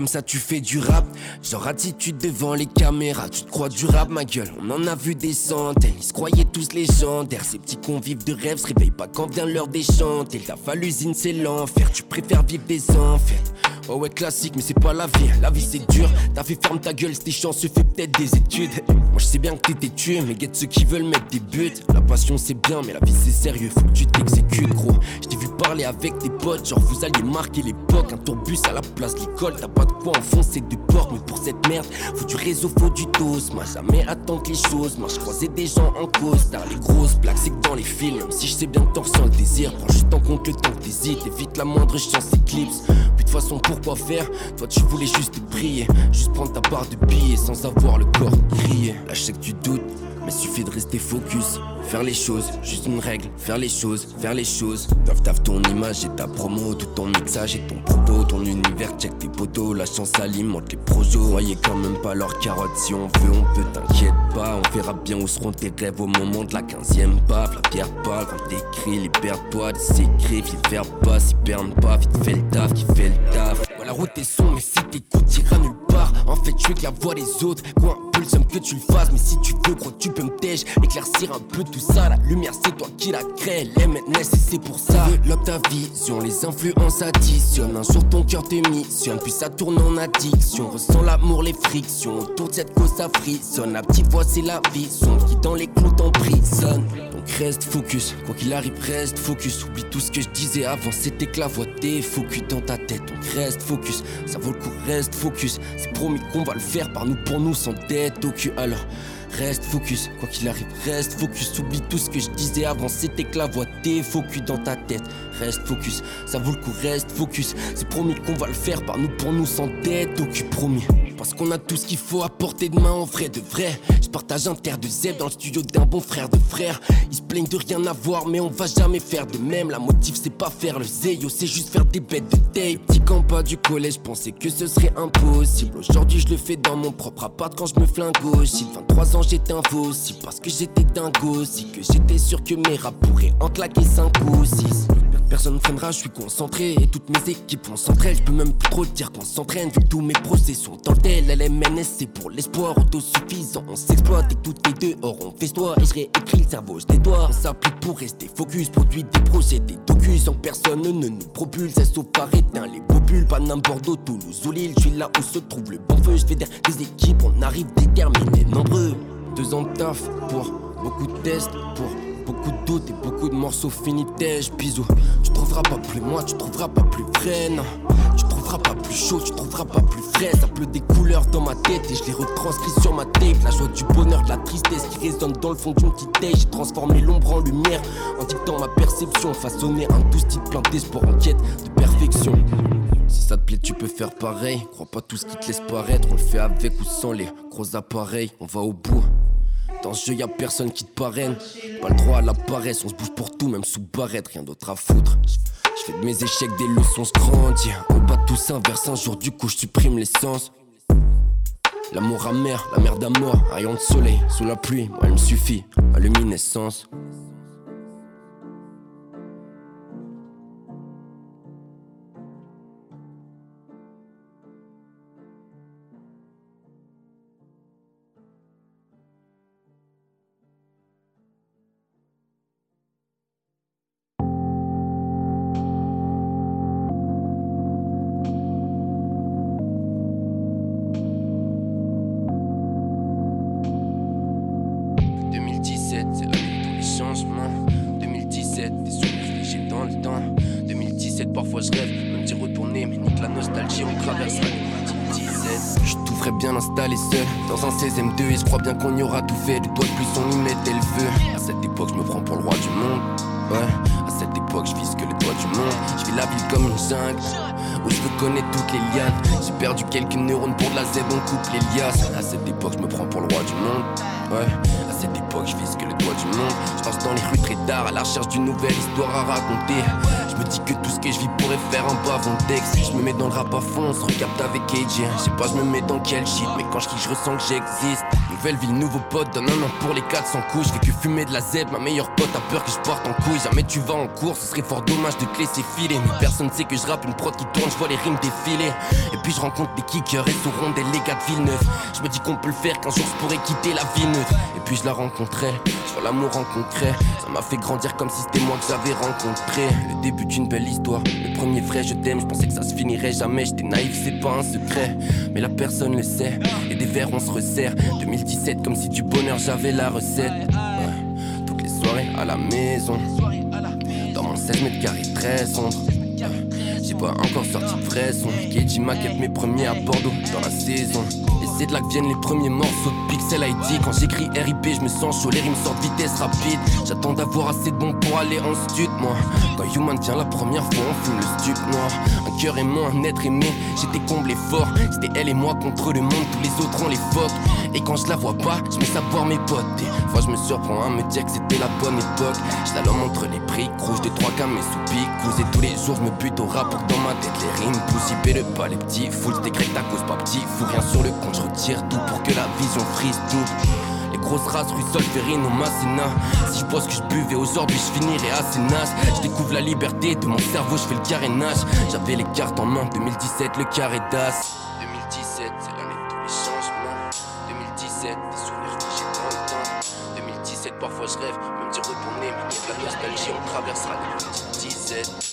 Comme ça tu fais du rap, genre attitude devant les caméras, tu te crois du rap ma gueule, on en a vu des centaines, ils se croyaient tous légendaires, ces petits convives de rêve se réveillent pas quand vient l'heure des chanter, ta fa l'usine c'est l'enfer, tu préfères vivre des enfers. Oh ouais classique mais c'est pas la vie, la vie c'est dur, t'as fait ferme ta gueule, c'était chanceux, fais peut-être des études. Moi je sais bien que t'étais tué, mais guette ceux qui veulent mettre des buts. La passion c'est bien mais la vie c'est sérieux, faut que tu t'exécutes gros. Je t'ai vu parler avec tes potes, genre vous alliez marquer l'époque, un tourbus à la place l'école, t'as pas de quoi enfoncer de porte, mais pour cette merde, faut du réseau, faut du dos. Moi jamais attendre les choses marchent, croiser des gens en cause, dans les grosses blagues, c'est que dans les films, même si je sais bien que t'en ressens le désir, prends juste en compte le temps que t'hésites, évite la moindre chance éclipse. Puis de toute façon, pourquoi faire? Toi tu voulais juste prier, juste prendre ta part de billets sans avoir le corps crier. Là je sais que tu doutes, mais suffit de rester focus. Faire les choses, juste une règle, faire les choses, faire les choses. Taf taf ton image et ta promo, tout ton mixage et ton propos, ton univers, check tes poteaux, la chance alimente les projets. Voyez quand même pas leurs carottes, si on veut, on peut, t'inquiète pas. On verra bien où seront tes rêves au moment de la quinzième baffe. La pierre parle quand t'écris, libère-toi de ces griffes, perdent pas, s'ils perdent pas, vite fait le taf, qui fait le taf. La route est sombre, mais si t'écoutes, t'iras nulle part. En fait, je suis que la voix des autres, quoi le somme que tu le fasses, mais si tu veux, que tu peux me tèche, éclaircir un peu tout ça. La lumière, c'est toi qui la crée, les maintenant, c'est pour ça. Développe ta vision, les influences additionnent. Un jour, ton cœur te missionne, puis ça tourne en addiction. Ressens l'amour, les frictions, autour de cette cause, ça frissonne. La petite voix, c'est la vie, sombre qui dans les clous t'emprisonne. Donc reste focus, quoi qu'il arrive, reste focus. Oublie tout ce que je disais avant, c'était que la voix t'es focus dans ta tête. Donc reste focus, ça vaut le coup, reste focus. C'est promis qu'on va le faire par nous pour nous sans tête au cul. Alors Reste focus, quoi qu'il arrive, reste focus. Oublie tout ce que je disais avant, c'était que la voix t'es focus dans ta tête. Reste focus, ça vaut le coup, reste focus. C'est promis qu'on va le faire par nous pour nous sans tête, occupe promis. Parce qu'on a tout ce qu'il faut à portée de main en vrai de vrai. Je partage un terre de zèbre dans le studio d'un bon frère de frère. Ils se plaignent de rien avoir, mais on va jamais faire de même. La motive, c'est pas faire le zéyo, c'est juste faire des bêtes de tape. Petit camp du collège, pensais que ce serait impossible. Aujourd'hui, je le fais dans mon propre appart quand je me flingue aussi. 23 ans, j'étais invincible parce que j'étais dingo aussi. Que j'étais sûr que mes rap pourraient en claquer 5 ou 6. Personne ne freinera, je suis concentré et toutes mes équipes vont s'entraîner. Je peux même plus trop dire qu'on s'entraîne vu tous mes procès sont dans le tel. LMNS c'est pour l'espoir autosuffisant. On s'exploite et tout est dehors, on fait toi et je réécris le cerveau, je nettoie. On s'applique pour rester focus, produit des projets, des docus que personne ne nous propulse. Ça sauf par éteint les popules, pas n'importe où, Toulouse ou Lille. Je suis là où se trouve le bon feu, je fais des équipes, on arrive déterminés, nombreux. Deux ans de taf pour beaucoup de tests, pour beaucoup de doutes et beaucoup de morceaux finis tèche bisous Tu trouveras pas plus moi, tu trouveras pas plus vrai non Tu trouveras pas plus chaud, tu trouveras pas plus frais Ça pleut des couleurs dans ma tête et je les retranscris sur ma tape La joie du bonheur, de la tristesse qui résonne dans le fond d'une petite tête J'ai transformé l'ombre en lumière en dictant ma perception Façonné un douce type plein d'espoir en quête de perfection si ça te plaît, tu peux faire pareil. Crois pas tout ce qui te laisse paraître. On le fait avec ou sans les gros appareils. On va au bout. Dans ce jeu, y a personne qui te parraine. Pas le droit à la paresse, on se bouge pour tout, même sous barrette, rien d'autre à foutre. Je fais de mes échecs des leçons, je bas de tout s'inverse, un jour du coup, je supprime l'essence. L'amour amer, la merde à mort, rayon de soleil, sous la pluie, moi il me suffit, ma luminescence. Rap à fond, on se recapte avec AJ. Je sais pas, je me mets dans quel shit, mais quand je je ressens que j'existe. Nouvelle ville, nouveau pote, donne un an pour les 400 coups. Je fais que fumer de la zèbre, ma meilleure pote a peur que je porte en couille. Jamais tu vas en cours, ce serait fort dommage de te laisser filer. Mais personne sait que je rappe une prod qui tourne, je vois les rimes défiler. Et puis je rencontre des kickers et sauront des gars de Villeneuve. Je me dis qu'on peut le faire, qu'un jour je pourrais quitter la ville neutre. Et puis je la rencontrais, je vois l'amour en concret. Ça m'a fait grandir comme si c'était moi que j'avais rencontré. Le début d'une belle histoire, le premier vrai je t'aime. Je pensais que ça se finirait jamais, j'étais naïf, c'est pas un secret. Mais la personne le sait, et des verres on se resserre. 2017 comme si du bonheur j'avais la recette. Toutes les soirées à la maison. Dans mon 16 mètres carrés très sombre. J'ai pas encore sorti de vrai son. KJ maquette mes premiers à Bordeaux dans la saison c'est de là que viennent les premiers morceaux de Pixel ID. Quand j'écris RIP, je me sens chaud, les rimes sortent vitesse rapide. J'attends d'avoir assez de bon pour aller en stud, moi. Quand Human vient la première fois, on fume le stup noir. Un cœur aimant, un être aimé, j'étais comblé fort. C'était elle et moi contre le monde, tous les autres on les fuck. Et quand je la vois pas, je me savoir mes potes. Des fois, je me surprends à me dire que c'était la bonne époque. Je la entre les prix, rouge des trois gammes et sous pique. Et tous les jours, je me bute au rap dans ma tête les rimes poussent. le pas les petits fouls, c'était grec, ta cause pas petit. Fou rien sur le compte, tire tout pour que la vision frise tout. Les grosses races, Ruissol, Ferrine ou Massena. Si je pense que je buvais aujourd'hui, je finirais assez naze. Je découvre la liberté de mon cerveau, je fais le carénage. J'avais les cartes en main, 2017, le carré d'as. 2017, c'est l'année de tous les changements. 2017, des souvenirs j'ai dans le temps. 2017, parfois je rêve, même dire retourner, mais la nostalgie, on traversera les 2017.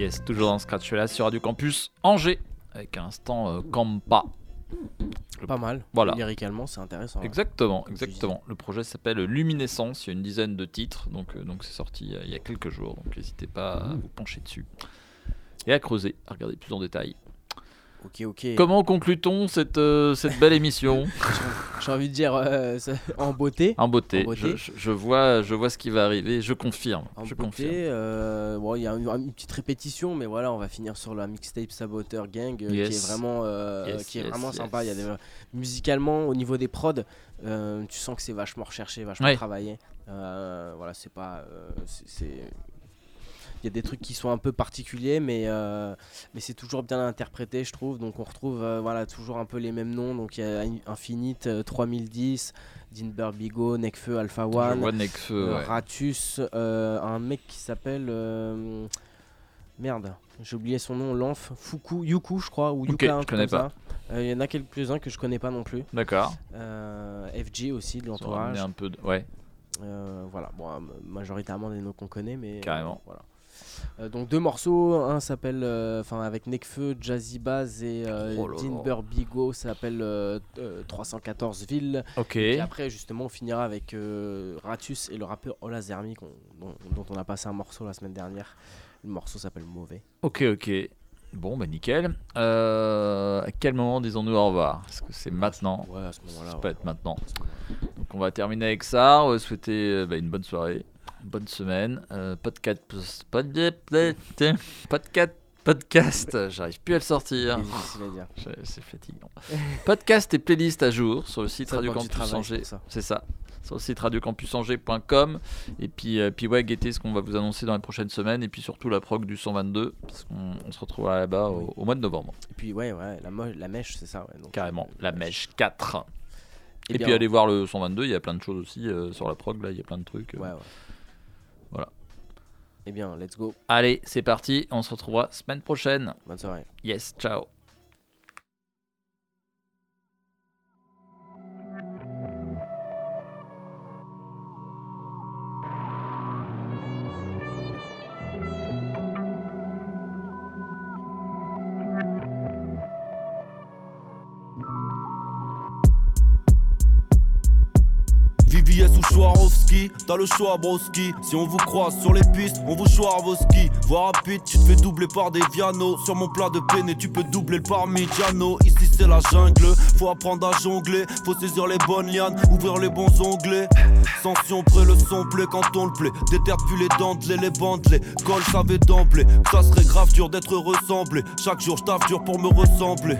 Yes, toujours dans Scratch là sur Radio Campus Angers, avec un instant euh, Campa. Pas mal. Voilà. Lyricalement, c'est intéressant. Exactement, exactement. Le projet s'appelle Luminescence. Il y a une dizaine de titres, donc euh, donc c'est sorti il y a quelques jours. Donc n'hésitez pas à vous pencher dessus et à creuser, à regarder plus en détail. Ok, ok. Comment conclut-on cette, euh, cette belle émission *laughs* J'ai envie de dire euh, ça- en beauté. En beauté. En beauté. Je, je- je vois, je vois ce qui va arriver. Je confirme. En je beauté, confirme. euh, bon, il y a une, une petite répétition, mais voilà, on va finir sur la mixtape Saboteur Gang, euh, qui est vraiment, euh, Yes, qui est yes, vraiment yes. sympa. Il y a des, musicalement, au niveau des prods, euh, tu sens que c'est vachement recherché, vachement Ouais. travaillé. Euh, voilà, c'est pas, euh, c'est- c'est il y a des trucs qui sont un peu particuliers, mais, euh, mais c'est toujours bien interprété, je trouve. Donc on retrouve euh, voilà, toujours un peu les mêmes noms. Donc il y a In- Infinite, euh, 3010, Dinber Bigo, Nekfeu, Alpha One, vois Nekfeu, euh, ouais. Ratus, euh, un mec qui s'appelle. euh, merde, j'ai oublié son nom, Lanf, Fuku, Yuku, je crois, ou Yuka, un je truc connais comme pas. ça. Euh, Il y en a quelques-uns que je connais pas non plus. D'accord. Euh, FG aussi, de l'entourage. un peu de- ouais. Euh, voilà, bon, euh, majoritairement des noms qu'on connaît, mais. euh, Carrément. voilà. Euh, donc deux morceaux, un s'appelle, euh, enfin avec Nekfeu, Jazzy Baz et euh, Oh. Dinber Bigo, ça s'appelle euh, euh, 314 villes. Ok. Et après justement on finira avec Ratus et le rappeur Ola Zermi dont, dont on a passé un morceau la semaine dernière. Le morceau s'appelle Mauvais. Ok, ok. Bon, bah nickel. Euh, à quel moment disons-nous au revoir? Est-ce que c'est maintenant Ouais, à ce moment-là. Ça ouais. peut être maintenant. Donc on va terminer avec ça. On va souhaiter bah, une bonne soirée, bonne semaine. Euh, podcast, podcast, podcast. J'arrive plus à le sortir. *laughs* C'est fatigant. podcast et playlist à jour sur le site Radio Campus Angers. C'est ça. Sur le site radiocampusangers.com. Et puis, euh, puis ouais, guettez ce qu'on va vous annoncer dans les prochaines semaines. Et puis surtout la prog du 122. Parce qu'on on se retrouvera là-bas au, au mois de novembre. Et puis ouais, ouais la, mèche c'est ça. Ouais, donc, Carrément. La mèche 4. Eh Et, puis allez voir le 122, il y a plein de choses aussi euh, sur la prog, là il y a plein de trucs. euh. Ouais, ouais. Voilà. Eh bien, let's go. Allez, c'est parti, on se retrouvera semaine prochaine. Bonne soirée. Yes, ciao. T'as le choix broski. Si on vous croise sur les pistes, on vous choix vos skis. Voir rapide, tu te fais doubler par des Viano. Sur mon plat de peine tu peux doubler le parmigiano. Ici c'est la jungle, faut apprendre à jongler. Faut saisir les bonnes lianes, ouvrir les bons onglets. Sanction près le son quand on le plaît. Déterre plus les dentelés, les bandelés Col savait d'emblée, ça serait grave dur d'être ressemblé. Chaque jour je dur pour me ressembler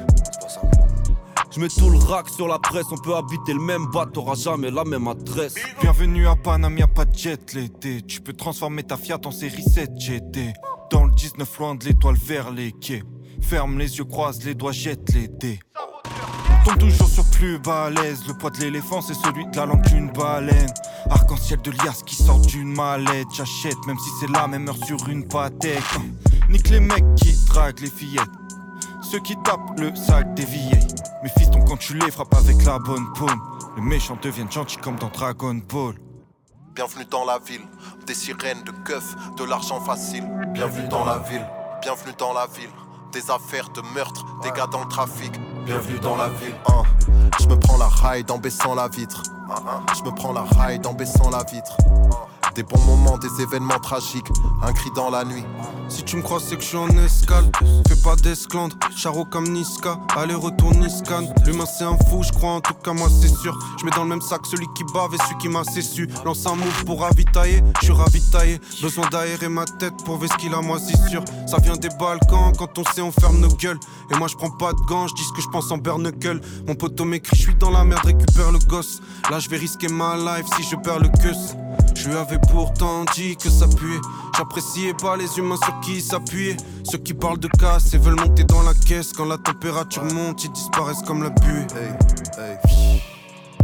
je mets tout le rack sur la presse, on peut habiter le même bar, t'auras jamais la même adresse. Bienvenue à Paname, y'a pas de l'été. Tu peux transformer ta Fiat en série 7 GT. Dans le 19, loin de l'étoile vers les quais. Ferme les yeux, croise les doigts, jette les dés. Tombe toujours sur plus balèze. Le poids de l'éléphant, c'est celui de la langue d'une baleine. Arc-en-ciel de liasse qui sort d'une mallette. J'achète, même si c'est la même heure sur une patek. Nique les mecs qui draguent les fillettes. Ceux qui tapent le sac des vieilles. Mes fistons, quand tu les frappes avec la bonne paume, les méchants deviennent gentils comme dans Dragon Ball. Bienvenue dans la ville, des sirènes de keufs, de l'argent facile. Bienvenue dans la ville, bienvenue dans la ville, des affaires de meurtre, des gars dans le trafic. Bienvenue dans la ville. Hein. Je me prends la ride en baissant la vitre. Je me prends la ride en baissant la vitre. Des bons moments, des événements tragiques, un cri dans la nuit. Si tu me crois, c'est que je suis en escale. Fais pas d'esclandre, charo comme Niska. Aller-retour Niscan. L'humain, c'est un fou, je crois, en tout cas, moi, c'est sûr. Je mets dans le même sac celui qui bave et celui qui m'a su Lance un move pour ravitailler, je suis ravitaillé. Besoin d'aérer ma tête pour ver ce qu'il a moisissure. Ça vient des Balkans, quand on sait, on ferme nos gueules. Et moi, je prends pas de gants, je dis ce que je pense en bernecle. Mon poteau m'écrit, je suis dans la merde, récupère le gosse. Là, je vais risquer ma life si je perds le queue. Je lui avais pourtant dit que ça puait. J'appréciais pas les humains sur qui ils s'appuyaient. Ceux qui parlent de casse et veulent monter dans la caisse. Quand la température monte, ils disparaissent comme la buée.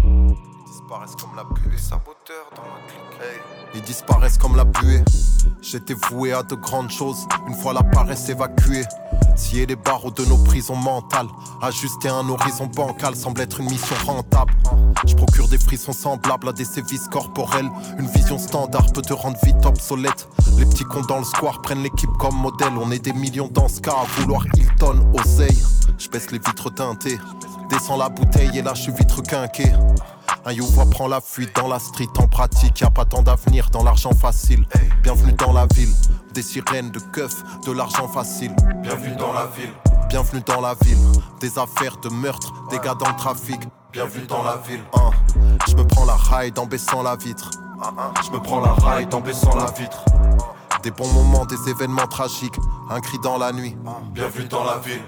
Ils disparaissent comme la buée. Saboteur dans la clique. Ils disparaissent comme la buée. J'étais voué à de grandes choses, une fois la paresse évacuée. Scier les barreaux de nos prisons mentales, ajuster un horizon bancal semble être une mission rentable. Je procure des frissons semblables à des sévices corporels. Une vision standard peut te rendre vite obsolète. Les petits cons dans le square prennent l'équipe comme modèle. On est des millions dans ce cas à vouloir Hilton, oseille. Je baisse les vitres teintées, descends la bouteille et suis vite requinqué. Un youvois prend la fuite dans la street en pratique, y a pas tant d'avenir dans l'argent facile. Bienvenue dans la ville, des sirènes de keufs, de l'argent facile. Bienvenue dans la ville, Bienvenue dans la ville. Des affaires de meurtre, des gars dans le trafic. Bienvenue dans la ville. Je me prends la ride en baissant la vitre. Je me prends la ride en baissant la vitre. Des bons moments, des événements tragiques. Un cri dans la nuit. Bienvenue dans la ville.